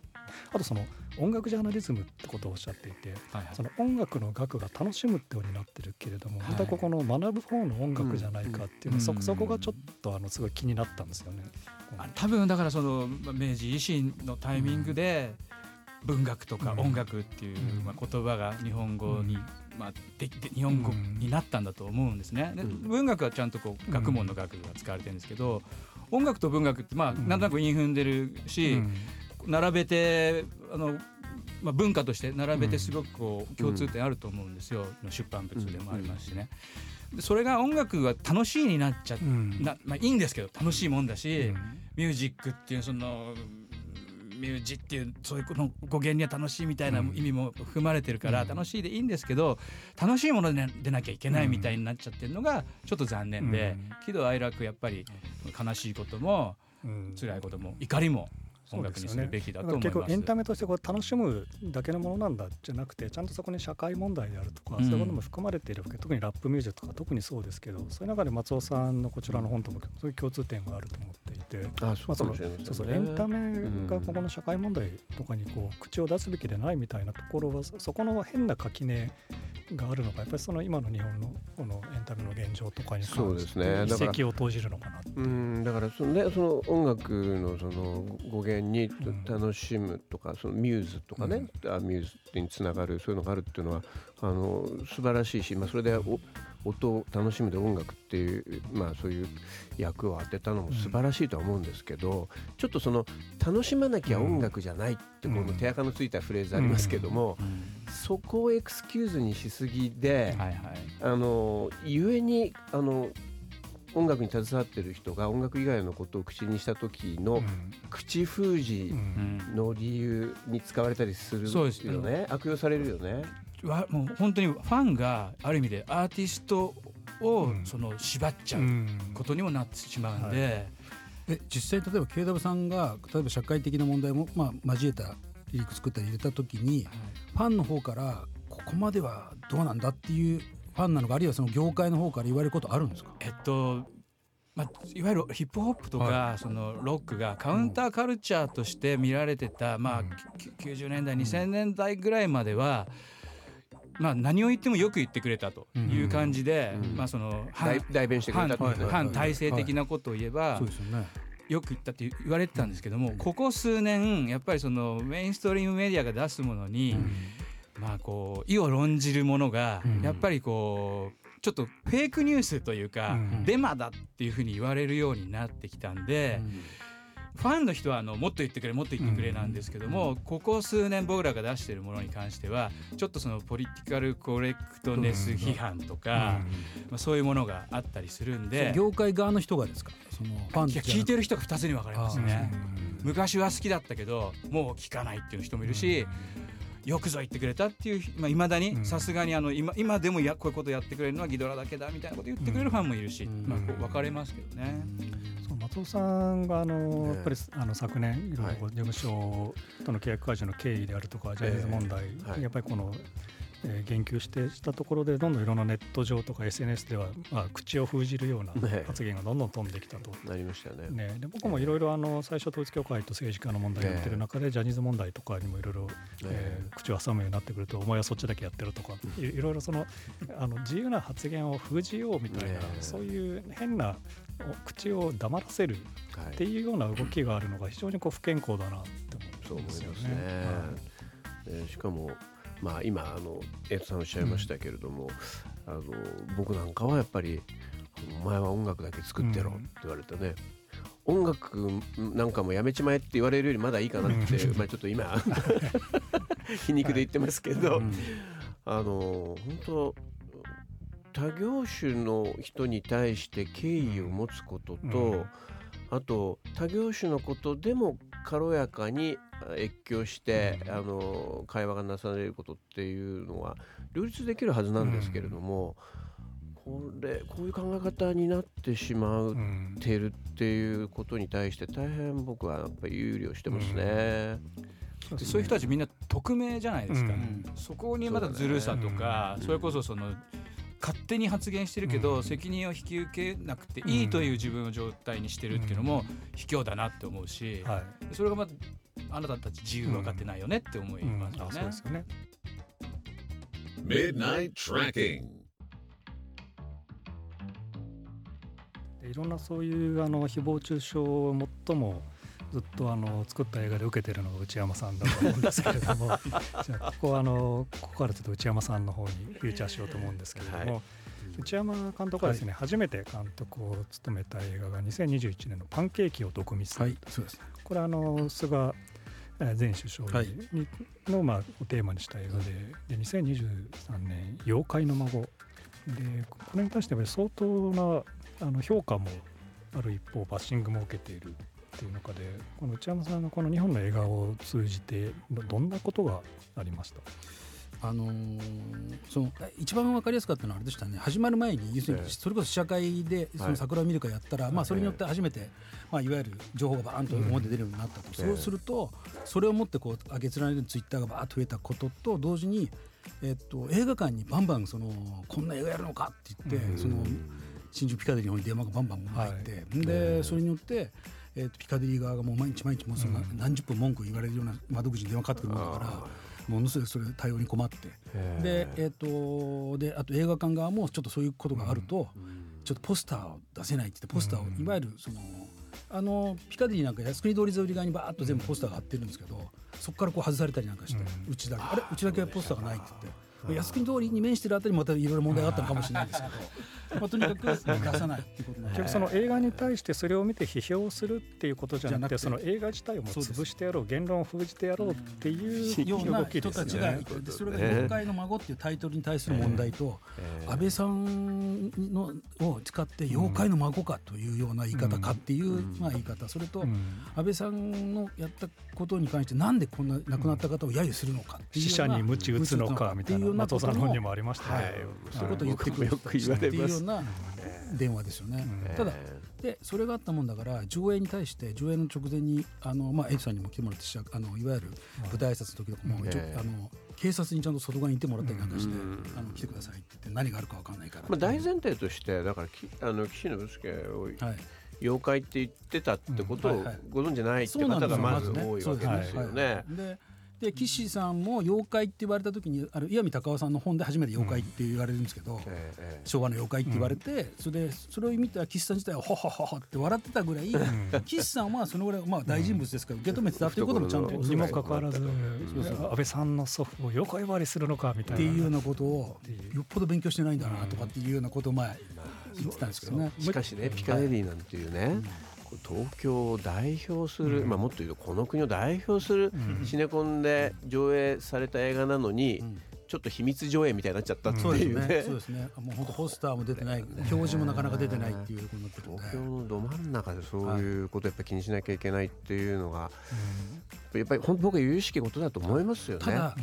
あとその音楽ジャーナリズムってことをおっしゃっていてはいはい。その音楽の学が楽しむってようになってるけれども、はい。またここの学ぶ方の音楽じゃないかっていうのは、うん。そこそこがちょっとあのすごい気になったんですよね。あ多分だからそのまあ明治維新のタイミングで文学とかうん。音楽っていう、うん。まあ、言葉が日本語に、まあ、でで日本語になったんだと思うんですね。でうん。文学はちゃんとこう学問の学が使われてるんですけど音楽と文学ってまあうん。なんとなく韻踏んでるし、うん並べてあの、まあ、文化として並べてすごくこう共通点あると思うんですよ、出版物でもありますしね。でそれが音楽が楽しいになっちゃっうん。なまあ、いいんですけど楽しいもんだし、うん。ミュージックっていうそのミュージっていうそういうこの語源には楽しいみたいな意味も含まれてるから、うん。楽しいでいいんですけど楽しいものででなきゃいけないみたいになっちゃってるのがちょっと残念で、うん。喜怒哀楽やっぱり悲しいこともうん。辛いことも怒りも音楽にするべきだと思います。結構エンタメとしてこう楽しむだけのものなんだじゃなくてちゃんとそこに社会問題であるとか、うん。そういうことも含まれているわけ特にラップミュージックとか特にそうですけどそういう中で松尾さんのこちらの本ともそういう共通点があると思っていて。エンタメがここの社会問題とかにこう口を出すべきでないみたいなところはそそこの変な垣根があるのがやっぱりその今の日本のこのエンタメの現状とかに関してね。だから一石を投じるのかなうん。だからその,、ね、その音楽のその語源にん。楽しむとか、そのミューズとかね、あミューズにつながるそういうのがあるっていうのはあの素晴らしいし、まあ、それでお音を楽しむで音楽っていう、まあ、そういう役を当てたのも素晴らしいとは思うんですけど、ちょっとその楽しまなきゃ音楽じゃないってこの手垢のついたフレーズありますけども、うん。そこをエクスキューズにしすぎで、はいはい。あのゆえにあの音楽に携わってる人が音楽以外のことを口にした時の口封じうんうんの理由に使われたりするそうですよ。ね悪用されるよね。わもう本当にファンがある意味でアーティストをうん。その縛っちゃううん。ことにもなってしまうんで、え実際例えば KW さんが例えば社会的な問題も、まあ、交えたリリック作ったり入れた時にファンの方からここまではどうなんだっていうファンなのかあるいはその業界の方から言われることあるんですか？えっとまあ、いわゆるヒップホップとか、はそのロックがカウンターカルチャーとして見られてた、まあ、き90年代2000年代ぐらいまでは、まあ、何を言ってもよく言ってくれたという感じで、うん。まあ、その代反体制的なことを言えば、そうですよね。よく言ったって言われてたんですけども、ここ数年やっぱりそのメインストリームメディアが出すものに、まあこう意を論じるものがうん。やっぱりこうちょっとフェイクニュースというか、うん。デマだっていうふうに言われるようになってきたんで、ファンの人はあのもっと言ってくれもっと言ってくれなんですけども、ここ数年僕らが出してるものに関してはちょっとそのポリティカルコレクトネス批判とか、まあ、そういうものがあったりするんで。業界側の人がですか？そのファンいや聞いてる人が2つに分かれますね。あ昔は好きだったけどもう聞かないっていう人もいるし、よくぞ言ってくれたっていういまあ、未だにさすがにあの今今でもやこういうことやってくれるのはギドラだけだみたいなこと言ってくれるファンもいるし、うん。まあ、こう分かれますけどね。そう松尾さんがあの、ねやっぱりあの昨年いろいろこう事務所との契約解除の経緯であるとか、ジャニーズ問題、はい。やっぱりこの、えー言及してしたところでどんどんいろんなネット上とか SNS では、まあ、口を封じるようなね発言がどんどん飛んできたと。なりましたね。ね、で僕もいろいろあの最初統一教会と政治家の問題をやってる中で、ジャニーズ問題とかにもいろいろえー口を挟むようになってくるとお前はそっちだけやってるとかいいろいろそのあの自由な発言を封じようみたいな、ねそういう変なお口を黙らせるはいっていうような動きがあるのが非常にこう不健康だなって思いますす思うんでよね。ね。えーしかもまあ今あのエイトさんおっしゃいましたけれども、あの僕なんかはやっぱりお前は音楽だけ作ってろって言われてね。音楽なんかもやめちまえって言われるよりまだいいかなって、まあちょっと今 皮肉で言ってますけど、あの本当他業種の人に対して敬意を持つことと、うんあと他業種のことでも軽やかにあ越境して、うん。あの会話がなされることっていうのは両立できるはずなんですけれども、これこういう考え方になってしまううんてるっていうことに対して大変僕はやっぱり憂慮してますね。でそういう人たちみんな匿名じゃないですか、うん。そこにまたずるさとかそ,、れこそその勝手に発言してるけど、うん責任を引き受けなくていいという自分の状態にしてるっていうのも卑怯だなって思うし、はいそれがまたあなたたち自由分かってないよねって思いうんますよねうで。すよね。Midnight Tracking. でいろんなそういうあの誹謗中傷を最もずっとあの作った映画で受けてるのが内山さんだと思うんですけれども じゃあここはあのここからちょっと内山さんの方にフューチャーしようと思うんですけれども、はい。内山監督はですね、初めて監督を務めた映画が2021年の「パンケーキを毒味する」はいそうですこれはあの菅えー前首相の、まあ、をテーマにした映画でで2023年「妖怪の孫」でこれに対してやっぱり相当なあの評価もある一方バッシングも受けているっていう中でこの内山さんのこの日本の映画を通じてどどんなことがありました？あのーその一番わかりやすかったのはあれでしたね。始まる前に要するにええ。それこそ試写会でその桜を見るかやったら、まあ、それによって初めて、まあ、いわゆる情報がバーンと表に出るようになったと、そうするとそれをもってこう上げ連ねるツイッターがバーッと増えたことと同時に、えっと、映画館にバンバンそのこんな映画やるのかって言って、その新宿ピカデリーに電話がバンバン入って、でそれによって、えっとピカデリー側がもう毎日毎日もうその何十分文句言われるような窓口に電話かかってくるもんだから。ものすごいそれ対応に困って。で,、えー、とであと映画館側もちょっとそういうことがあると、ちょっとポスターを出せないって言ってポスターを、いわゆるそのあのピカデリーなんか靖国通り沿い側にバーッと全部ポスターが貼ってるんですけど、そこからこう外されたりなんかして、うちだけあれうちだけポスターがないって言って。靖国通りに面してるあたりもまたいろいろ問題があったのかもしれないですけど、まあ、とにかく出さないっていうことなんで。結局その映画に対してそれを見て批評するっていうことじゃなくてじゃなくて。その映画自体をも潰してやろう言論を封じてやろうっていうような人たち。がいてでそれが「妖怪の孫」っていうタイトルに対する問題と安倍さんのを使って「妖怪の孫か」というような言い方かっていうまあ言い方。それとうん。安倍さんのやったことに関してなんでこんな亡くなった方を揶揄するのか死者に鞭打つのかみたいな。松尾さんの本にもありましたはい。ね。そういうことを言ってくる。人たちっていうような電話ですよね。ただでそれがあったもんだから上映に対して上映の直前にあの、まあ、エイトさんにも来てもらってしあのいわゆる舞台挨拶の時とかも、あの警察にちゃんと外側にいてもらったりなんかして、あの来てくださいって言って何があるかわかんないから、まあ、大前提としてだからきあの岸信介をはい、妖怪って言ってたってことをご存じないって方がまずね多いわけですよね。でで岸さんも妖怪って言われた時にあの岩見隆夫さんの本で初めて妖怪って言われるんですけど、ええええ昭和の妖怪って言われて、それでそれを見た岸さん自体はほほほほって笑ってたぐらい、岸さんはそのぐらいまあ大人物ですから受け止めてたということもちゃんとにもかかわらず安倍さんの祖父を妖怪割りするのかみたいな。っていうようなことをよっぽど勉強してないんだなとかっていうようなことを前言ってたんですけどね。しかしねピカデリーなんていうね、東京を代表する、まあ、もっと言うとこの国を代表するシネコンで上映された映画なのに、ちょっと秘密上映みたいになっちゃったっていうね。ね。そうですね。もう本当ポスターも出てない、表示もなかなか出てないっていうことになってるんで。東京のど真ん中でそういうことやっぱ気にしなきゃいけないっていうのが、やっぱり本当僕は由々しきことだと思いますよね。ただ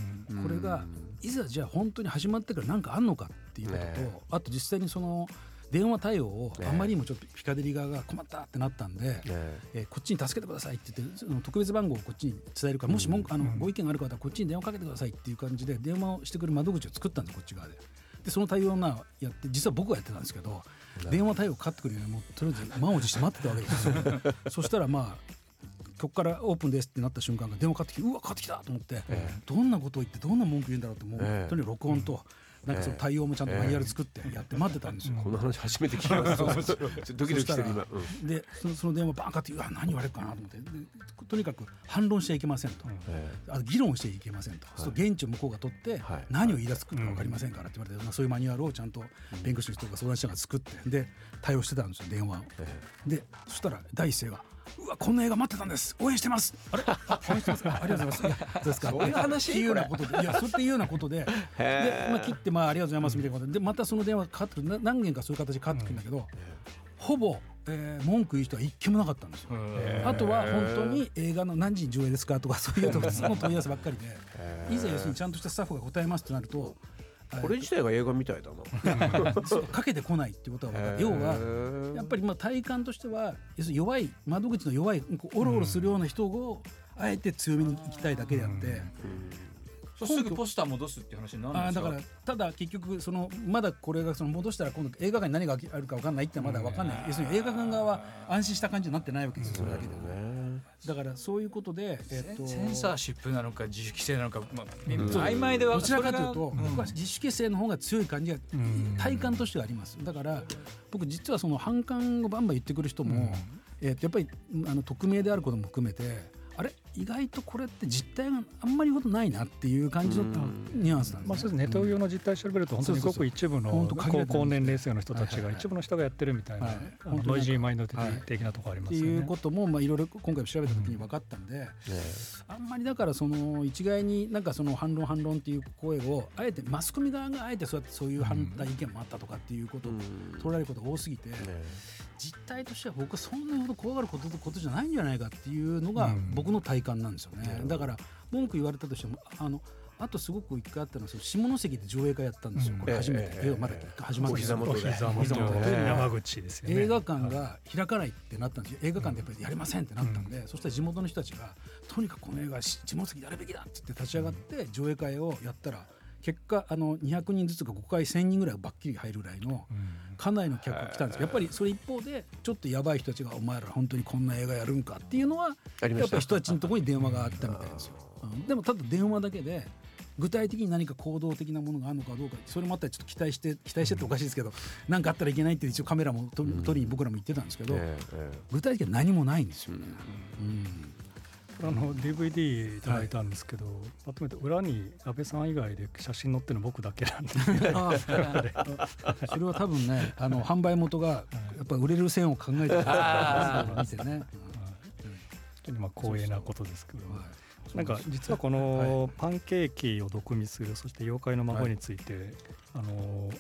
これがいざじゃあ本当に始まってから何かあんのかっていうことと、ねあと実際にその電話対応をあんまりにもちょっとピカデリー側が困ったってなったんで、ねえ。ーこっちに助けてくださいって言ってその特別番号をこっちに伝えるからもし文句あのご意見がある方はこっちに電話かけてくださいっていう感じで電話をしてくる窓口を作ったんですこっち側で。でその対応をなやって実は僕がやってたんですけど電話対応かかってくるようにもうとりあえず満を持して待ってたわけですよ。そしたらまあここからオープンですってなった瞬間が電話かかってきてうわかかってきたと思って、どんなことを言ってどんな文句言うんだろうともうええ。本当に録音と、なんかその対応もちゃんとマニュアル作ってやって待ってたんですよ。この話初めて聞きました。ドキドキしてる今。うん。でそのその電話バンかってうわ何言われるかなと思ってでとにかく反論しちゃいけませんと、あ議論してはいけませんと、そうすると現地を向こうが取って、はい。何を言い出すか分かりませんからって言われて、まあ、そういうマニュアルをちゃんと弁護士の人が相談しながら作ってで対応してたんですよ電話を。でそしたら第一声が「うわこんな映画待ってたんです。応援してます」あれ？あ応援してます。かありがとうございます。ですか？そういう話？っていうようなことで。いやそうっていうようなことで。で、まあ、切って、まあ、ありがとうございますみたいなことで。でまたその電話がかかってくる。な何件かそういう形でかかってくるんだけど、ほぼ、えー文句言う人は一件もなかったんですよ。あとは本当に映画の何時に上映ですかとかそういう普通の問い合わせばっかりで。いざ要するにちゃんとしたスタッフが答えますとなるとこれ自体が映画みたいだな。かけてこないっていうことは分かる要はやっぱりまあ体感としては要するに弱い窓口の弱いこうオロオロするような人をあえて強めに行きたいだけであって。そうすぐポスター戻すって話になるんですか？あーだからただ結局そのまだこれがその戻したら今度映画館に何があるか分かんないってまだ分かんない、要するに映画館側は安心した感じになってないわけですよそれだけで、だからそういうことで、えっとセンサーシップなのか自主規制なのか、まあ、曖昧ではどちらかというと、僕は自主規制の方が強い感じが体感としてはあります。だから僕実はその反感をバンバン言ってくる人も、えっとやっぱりあの匿名であることも含めて意外とこれって実態があんまりことないなっていう感じのニュアンスなんですね。まあ、そうですネット用の実態調べると本当にごく一部の高れた高年齢層の人たちが一部の人がやってるみたいなノイジーマインド的的なところありまってすよね。いうこともまあいろいろ今回調べた時に分かったんで、あんまりだからその一概になんかその反論反論っていう声をあえてマスコミ側があえてそうやってそういう反対意見もあったとかっていうことを取られることが多すぎて、実態としては僕はそんなほど怖がることことじゃないんじゃないかっていうのがうん。僕の体感なんですよね、だから文句言われたとしてもあのあとすごく一回あったのはその下関で上映会やったんですよ、うん。これ初めて、まだ始まって。お膝元で。お膝元お膝元で。山口ですよね。映画館が開かないってなったんですよ。映画館でやっぱりやりませんってなったんで、そしたら地元の人たちがとにかくこの映画下関でやるべきだっつって立ち上がって上映会をやったら結果あの200人ずつが5回1000人ぐらいバッキリ入るぐらいのうんかなりの客が来たんですやっぱりそれ一方でちょっとやばい人たちが「お前ら本当にこんな映画やるんか」っていうのはやっぱり人たちのところに電話があったみたいですよ。うん。でもただ電話だけで具体的に何か行動的なものがあるのかどうかそれもあったらちょっと期待して期待してっておかしいですけど何かあったらいけないって一応カメラもと取りに僕らも言ってたんですけど具体的には何もないんですよね。うんあの DVD いただいたんですけど、まとめて裏に安倍さん以外で写真載ってるの僕だけなんで。あそれは多分ねあの販売元がやっぱ売れる線を考えてる。見てね。本当にまあ光栄なことですけど。なんか実はこのパンケーキを毒味するそして妖怪の孫について、あの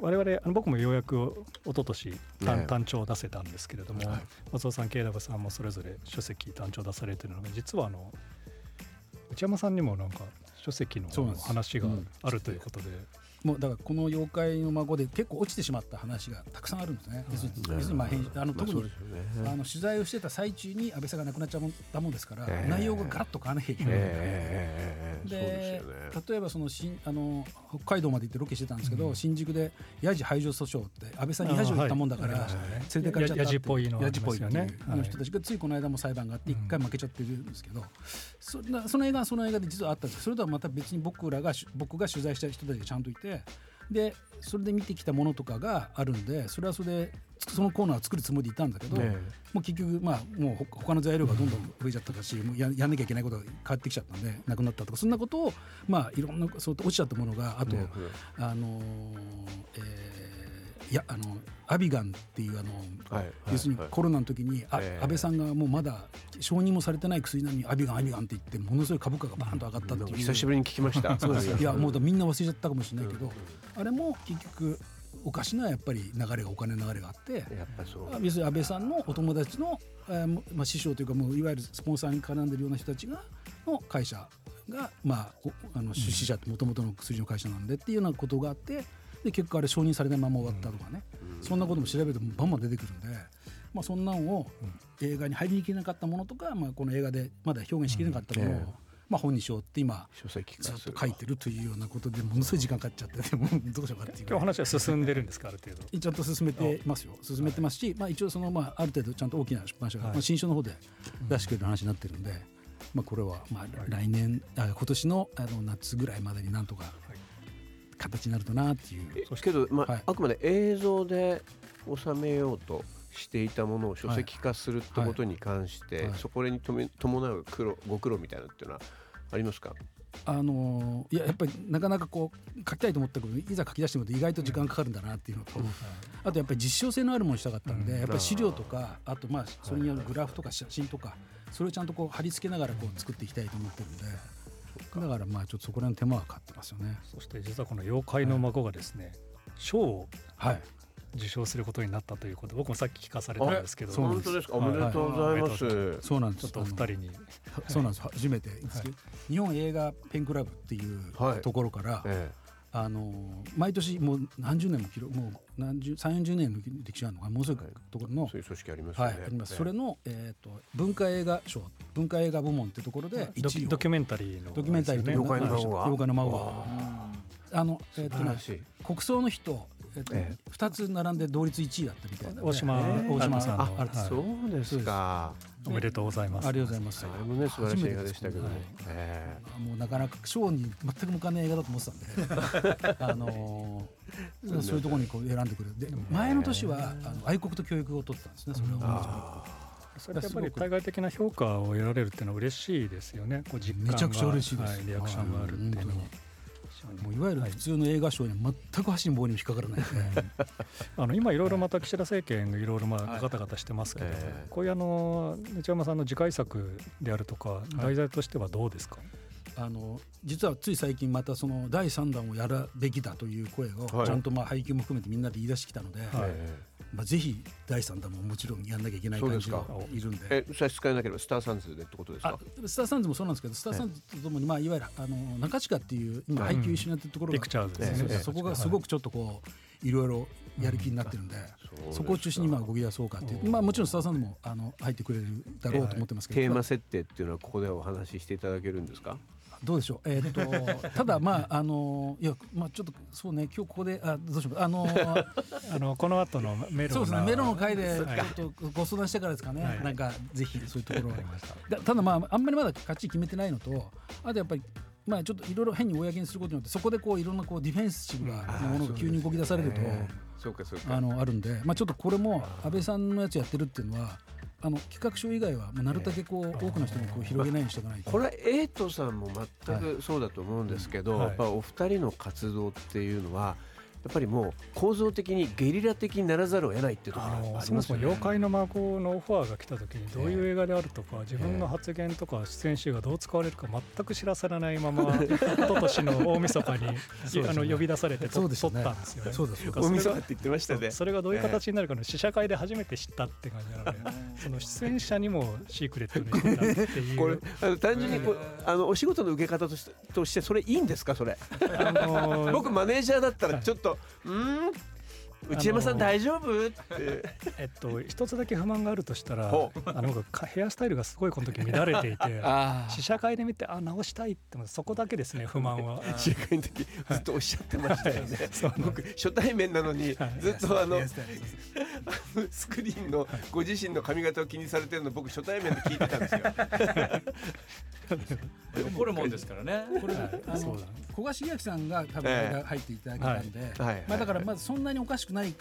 我々あの僕もようやく一昨年単ね単調を出せたんですけれども、はい。松尾さん慶太さんもそれぞれ書籍単調出されてるのが実はあの内山さんにもなんか書籍の話がうんあるということで、もうだからこの妖怪の孫で結構落ちてしまった話がたくさんあるんですね。にまああの特にね。あの取材をしてた最中に安倍さんが亡くなっちゃったもんですから、ええ。内容がガラッと変わらなきゃいけない。ええええええそうでね。例えばその新あの北海道まで行ってロケしてたんですけど、新宿でヤジ排除訴訟って安倍さんにヤジを言ったもんだから、あはい連れてかれちゃったややじっぽいのあヤりジっぽいの人たちがついこの間も裁判があって一回負けちゃってるん。ですけど、そなその映画はその映画で実はあったんですそれとはまた別に僕らが僕が取材した人たちがちゃんといてでそれで見てきたものとかがあるんでそれはそれでそのコーナーを作るつもりでいたんだけど、ねもう結局まあもうほ他の材料がどんどん増えちゃったかし、もうややんなきゃいけないことが変わってきちゃったんでなくなったとかそんなことをまあいろんなそう落ちちゃったものがあと、ねあのーえーいやあのアビガンっていうあの、はい。要するにはい。コロナの時に、あええ。安倍さんがもうまだ承認もされてない薬なのにアビガンアビガンって言ってものすごい株価がバーンと上がったっていう。久しぶりに聞きました そうですいやもうだみんな忘れちゃったかもしれないけど、あれも結局おかしなやっぱり流れがお金の流れがあって要するに安倍さんのお友達の、えーもまあ、師匠というかもういわゆるスポンサーに絡んでるような人たちがの会社が、まあ、おあの出資者ってもともとの薬の会社なんでっていうようなことがあってで結果あれ承認されないまま終わったとかね、そんなことも調べてもバンバン出てくるんで。まあ、そんなんを映画に入りきれなかったものとか、まあ、この映画でまだ表現しきれなかったものを、まあ、本にしようって今書籍ずっと書いてるというようなことでものすごい時間かかっちゃってで もどうしようかっていう。今日話は進んでるんですかある程度。ちゃんと進めてますよ進めてますし、まあ、一応その、まあ、ある程度ちゃんと大きな出版社が、はい。まあ、新書の方で出してくれる話になってるんで、まあ、これは、まあ、来年あ今年のあの夏ぐらいまでになんとか形になるとなっていう。えけど、まあはい。あくまで映像で収めようとしていたものを書籍化するってことに関して、はい。はい。そこにとめ伴う苦労ご苦労みたいなのっていうのはありますか？あのーいややっぱりなかなかこう書きたいと思ったけどいざ書き出してみると意外と時間かかるんだなっていうのと、あとやっぱり実証性のあるものにしたかったんで、うん。やっぱり資料とかあとまあそれによるグラフとか写真とかそれをちゃんとこう貼り付けながらこう作っていきたいと思ってるんでだからまあちょっとそこら辺の手間はかかってますよね。そして実はこの妖怪の孫がですね賞をはい。受賞することになったということで僕もさっき聞かされたんですけど。そうなんです本当ですか？おめでとうございます、はそうなんです。ちょっとお二人に。そうなんです。初めて、日本映画ペンクラブっていうはい。ところから、えあの毎年もう何十年も記録もう何十三四十年の歴史あるのがものすごいところの、えそういう組織ありますよね、はいあります、ええ。それの、えー、と文化映画賞文化映画部門ってところでド1位をキドキュメンタリーのドキュメンタリーと妖怪の孫が妖怪の孫があの、えーとね国葬の日と,、えーとえ。2つ並んで同率1位だったみたいな大島大島さんの。あそうですか。おめでとうございます。ありがとうございます。あれもね素晴らしい映画でしたけども、はい。えもうなかなか賞に全く向かない映画だと思ってたんで、あのーそういうところにこう選んでくるで前の年はあの愛国と教育を取ってたんですね。それを同じそれやっぱり対外的な評価を得られるっていうのは嬉しいですよね。こう実感がめちゃくちゃ嬉しいです。はリアクションがあるっていうのは。はいもういわゆる普通の映画賞には全く箸に棒にも引っかからない。あの今いろいろまた岸田政権がいろいろまあガタガタしてますけど、ええ。こういうあの内山さんの次回作であるとか題材としてはどうですか、あの実はつい最近またその第3弾をやるべきだという声をはい。ちゃんとまあ配給も含めてみんなで言い出してきたので、はい。えまあ、ぜひ第三弾ももちろんやんなきゃいけない感じがいるんで。え差し支えなければスターサンズでってことですあかスターサンズもそうなんですけどスターサンズとともに、まあ、いわゆるあの中地下っていう今配給一緒にやってるところが、レクチャーズですね。そうそうそこがすごくちょっとこういろいろやる気になってるんで、そこを中心に今動き出そうかっていう、まあ、もちろんスターサンズもあの入ってくれるだろうと思ってますけど、テーマ設定っていうのはここでお話ししていただけるんですか？どうでしょう？えーっと ただまああのいやまあちょっとそうね今日ここであどうしようか。あの あのこの後のメロそうですねメロの回ではいちょっとご相談してからですかね、はい。なんかぜひそういうところを。だただまああんまりまだ勝ち決めてないのとあとやっぱりまあちょっといろいろ変に公にすることによってそこでこういろんなこうディフェンシブなものが急に動き出されると、あのあるんでまあちょっとこれも安倍さんのやつやってるっていうのはあの企画書以外はもうなるだけこう多くの人にこう広げないようにしていかないと。これはエイトさんも全くそうだと思うんですけど、はい。やっぱお二人の活動っていうのはやっぱりもう構造的にゲリラ的にならざるを得ないっていうとこあろありますよね。そもそも妖怪の孫のオファーが来た時にどういう映画であるとか自分の発言とか出演集がどう使われるか全く知らされないまま一昨年の大晦日にあの呼び出されて撮ね。ったんですよね。そうです大晦日。って言ってましたね。それがどういう形になるかの試写会で初めて知ったって感じなのでその出演者にもシークレットにしてたっていう。これあの単純にこうあのお仕事の受け方としてとしてそれいいんですかそれ？あの 僕マネージャーだったらちょっとうん。内山さん大丈夫？って。えっと一つだけ不満があるとしたらほあのヘアスタイルがすごいこの時乱れていてあ試写会で見てあ直したいってそこだけですね不満は。試写会の時ずっとおっしゃってましたよね。そうなん僕初対面なのにはい。ずっとあのスクリーンのご自身の髪型を気にされてるの僕初対面で聞いてたんですよ。ホルモンですからね。これあのそうだね。古賀茂明さんが多分入っていただけたんで、はい。はい。まあだからまずそんなにおかしくない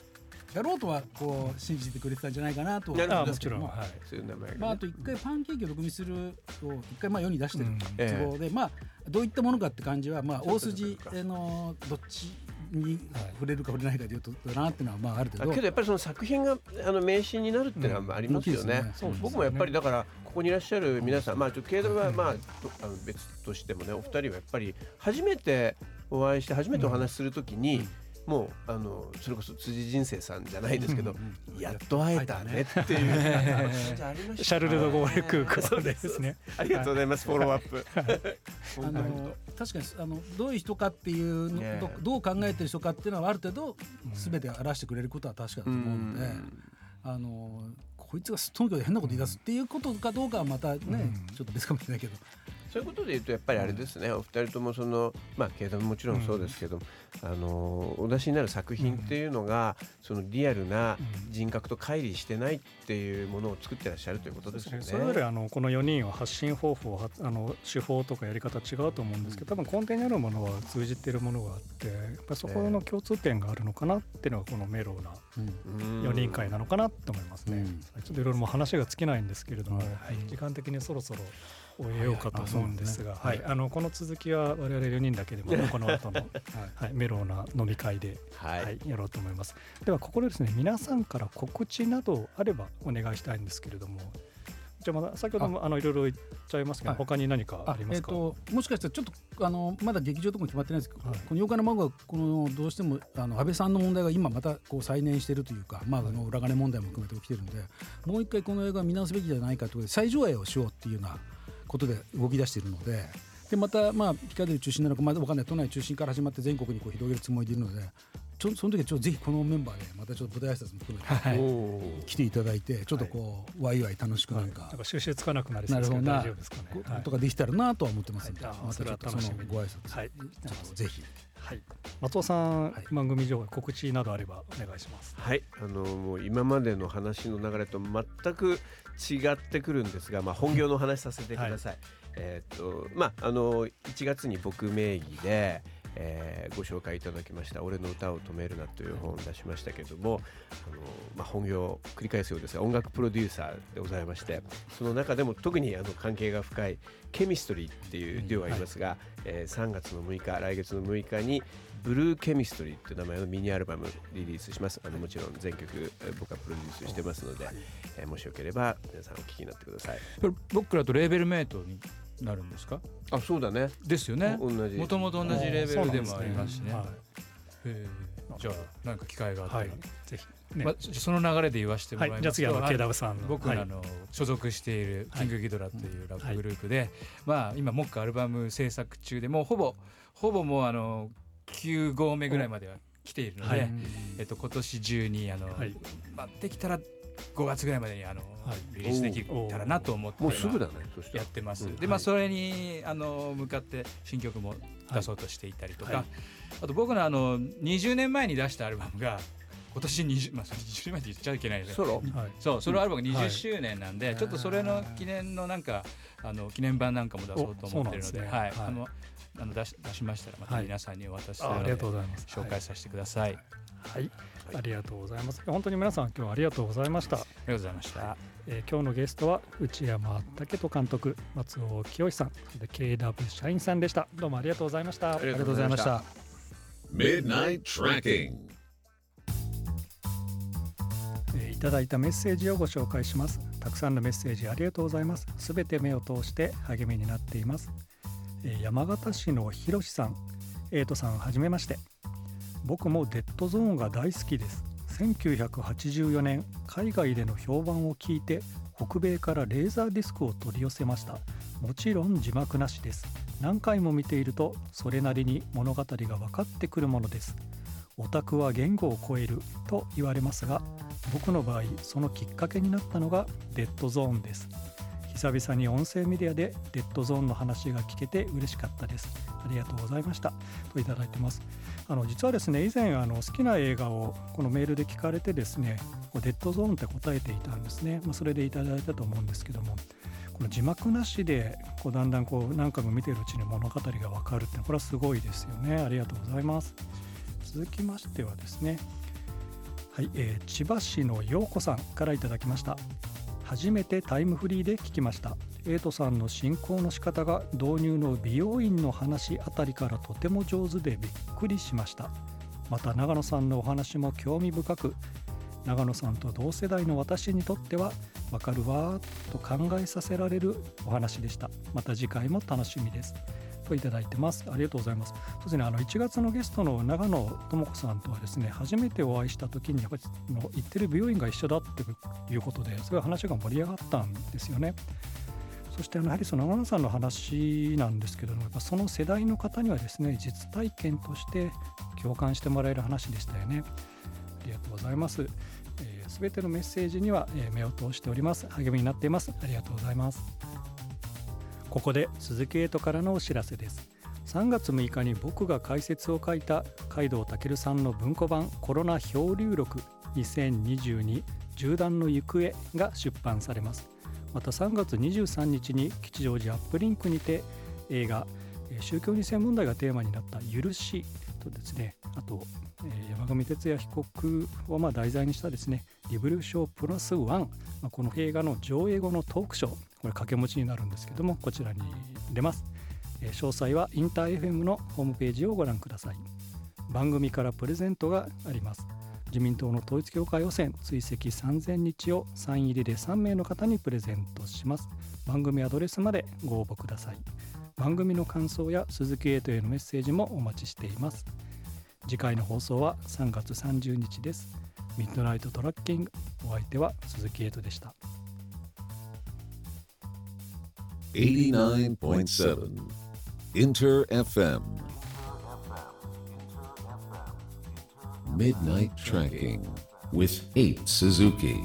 だろうとはこう信じてくれてたんじゃないかなと思うんですけども。はい、そういう名前がね。まあ、あと一回パンケーキを毒味するを一回まあ世に出してるうん。都合で、まあどういったものかって感じはまあ大筋のどっちに触れるか触れないかでいうとだなっていうのはまああるけどあけどやっぱりその作品があの名刺になるっていうのはありますよね。うん大きいですね。そうですね。僕もやっぱりだからここにいらっしゃる皆さん、まあちょっと経済はまあとあの別としてもねお二人はやっぱり初めてお会いして初めてお話しするときに、もうあのそれこそ辻人生さんじゃないですけど、やっと会えたねっていう。シャルル・ド・ゴール空港でです。ね。ありがとうございます、フォローアップ。あの確かにあのどういう人かっていうの、ねどどう考えてる人かっていうのはある程度全て表してくれることは確かだと思うので、あのこいつがすっとんきょで変なこと言い出すっていうことかどうかはまたね、ちょっと別かもしれないけどそういうことで言うとやっぱりあれですね、お二人ともそのまあ経済ももちろんそうですけど、あのお出しになる作品っていうのが、そのリアルな人格と乖離してないっていうものを作ってらっしゃるということですよね。それぞれあのこの4人は発信方法はあの手法とかやり方違うと思うんですけど多分根底にあるものは通じているものがあってやっぱりそこの共通点があるのかなっていうのがこのメローなうん。4人会なのかなと思いますね。うん。ちょっといろいろもう話が尽きないんですけれども、時間的にそろそろ終えようかと思うんですが、はいあのこの続きは我々4人だけでもこの後の、はい、メローな飲み会で、はいはい、やろうと思います。ではここでですね皆さんから告知などあればお願いしたいんですけれども。じゃあまだ先ほどもあのいろいろ言っちゃいますけど、はい他に何かあありますか？えー、ともしかしたらちょっとあのまだ劇場とかも決まってないですけど、はいこの妖怪の孫はこのどうしてもあの安倍さんの問題が今またこう再燃してるというか、まあ、あの裏金問題も含めて起きてるんでもう一回この映画を見直すべきじゃないかということで再上映をしようっていうようなことで動き出しているので。でまた、まあ、ピカデリー中心なのかまあ分かんない都内中心から始まって全国にこう広げるつもりでいるのでちょその時はちょぜひこのメンバーでまたちょっと舞台挨拶も含めておー来ていただいてちょっとこう、ワイワイ楽しくなんかなんか収集つかなくなりそうですけどな大丈夫ですかね。はい。ことができたらなとは思ってますんで、はい。またちょっとそのそれは楽しみにご挨拶、はい。ちょっとぜひ。はい、松尾さん、はい。番組情報告知などあればお願いします。はい、あのもう今までの話の流れと全く違ってくるんですが、まあ、本業の話させてください。えーっとまああの1月に僕名義で、えーご紹介いただきました「俺の歌を止めるな」という本を出しましたけどもあの、まあ、本業を繰り返すようですが音楽プロデューサーでございましてその中でも特にあの関係が深いケミストリーっていうデュオがいますが、えー3月の6日来月の6日にブルーケミストリーっていう名前のミニアルバムリリースします。あのもちろん全曲僕はプロデュースしてますので、えもしよければ皆さんお聞きになってください。僕らとレーベルメイトになるんですか？あそうだね。ですよね。同じ。もともと同じレーベルでもありますしね。はい。へじゃあなんか機会があったら、はい。ぜひね、まあ、その流れで言わせてもはい。じゃあ次あのらいますとはい KW さんの。はい。僕のあの所属しているキングギドラというラップグループで、まあ今目下アルバム制作中でもうほぼほぼもうあの9号目ぐらいまでは来ているので、はい。えっと今年中にあの、はい。まあできたら5月ぐらいまでにあの、はい。リリースできたらなと思ってもうすぐだねそしたら。やってます。うん。でまあそれにあの向かって新曲も出そうとしていたりとか、はい。あと僕のあの20年前に出したアルバムが今年20まあそれ20年前って言っちゃいけないよね。ソロ？はい。そうソロアルバムが20はい周年なんで、ちょっとそれの記念のなんかあの記念版なんかも出そうと思ってるので、あのあの出し出しましたらまた皆さんにお渡しするので、あありがとうございます。紹介させてください。はい、ありがとうございます。本当に皆さん今日はありがとうございました。がとうございました。えー今日のゲストは内山武人監督松尾清さん。で KW 社員さんでした。どうもありがとうございました。ありありがとうございました。いただいたメッセージをご紹介します。たくさんのメッセージありがとうございます。すべて目を通して励みになっています、えー山形市のひろしさん。エイトさんはじめまして僕もデッドゾーンが大好きです。1984年海外での評判を聞いて北米からレーザーディスクを取り寄せました。もちろん字幕なしです。何回も見ているとそれなりに物語が分かってくるものです。オタクは言語を超えると言われますが僕の場合そのきっかけになったのがデッドゾーンです。久々に音声メディアでデッドゾーンの話が聞けて嬉しかったです。ありがとうございました。といただいてます。あの実はですね以前あの好きな映画をこのメールで聞かれてですねこうデッドゾーンって答えていたんですね、まあ、それでいただいたと思うんですけどもこの字幕なしでこうだんだんこう何回も見てるうちに物語が分かるってこれはすごいですよね。ありがとうございます。続きましてはですねはい、えー千葉市の陽子さんからいただきました。初めてタイムフリーで聞きました。エイトさんの進行の仕方が導入の美容院の話あたりからとても上手でびっくりしました。また長野さんのお話も興味深く長野さんと同世代の私にとってはわかるわーと考えさせられるお話でした。また次回も楽しみです。といただいてます。ありがとうございます。そうですねあの1月のゲストの長野智子さんとはですね初めてお会いした時にやっぱりの行ってる美容院が一緒だっていうことですごい話が盛り上がったんですよね。そしてあのやはりその長野さんの話なんですけどもやっぱその世代の方にはですね実体験として共感してもらえる話でしたよね。ありがとうございます。すべ、えー全てのメッセージには、えー目を通しております。励みになっています。ありがとうございます。ここで鈴木エイトからのお知らせです。3月6日に僕が解説を書いた海道健さんの文庫版コロナ漂流録2022縦断の行方が出版されます。また3月23日に吉祥寺アップリンクにて映画宗教2世問題がテーマになった「許し」とですねあと、山上徹也被告をま題材にしたですね「リブルーショープラスワン」まこの映画の上映後のトークショーこれ掛け持ちになるんですけどもこちらに出ます、詳細はインター FM のホームページをご覧ください。番組からプレゼントがあります。自民党の統一教会予選。追跡3000日をサイン入りで3名の方にプレゼントします。番組アドレスまでご応募ください。番組の感想や鈴木エイトへのメッセージもお待ちしています。次回の放送は3月30日です。ミッドナイトトラッキング。お相手は鈴木エイトでした。89.7 InterFM Midnight Tracking with 8 Suzuki.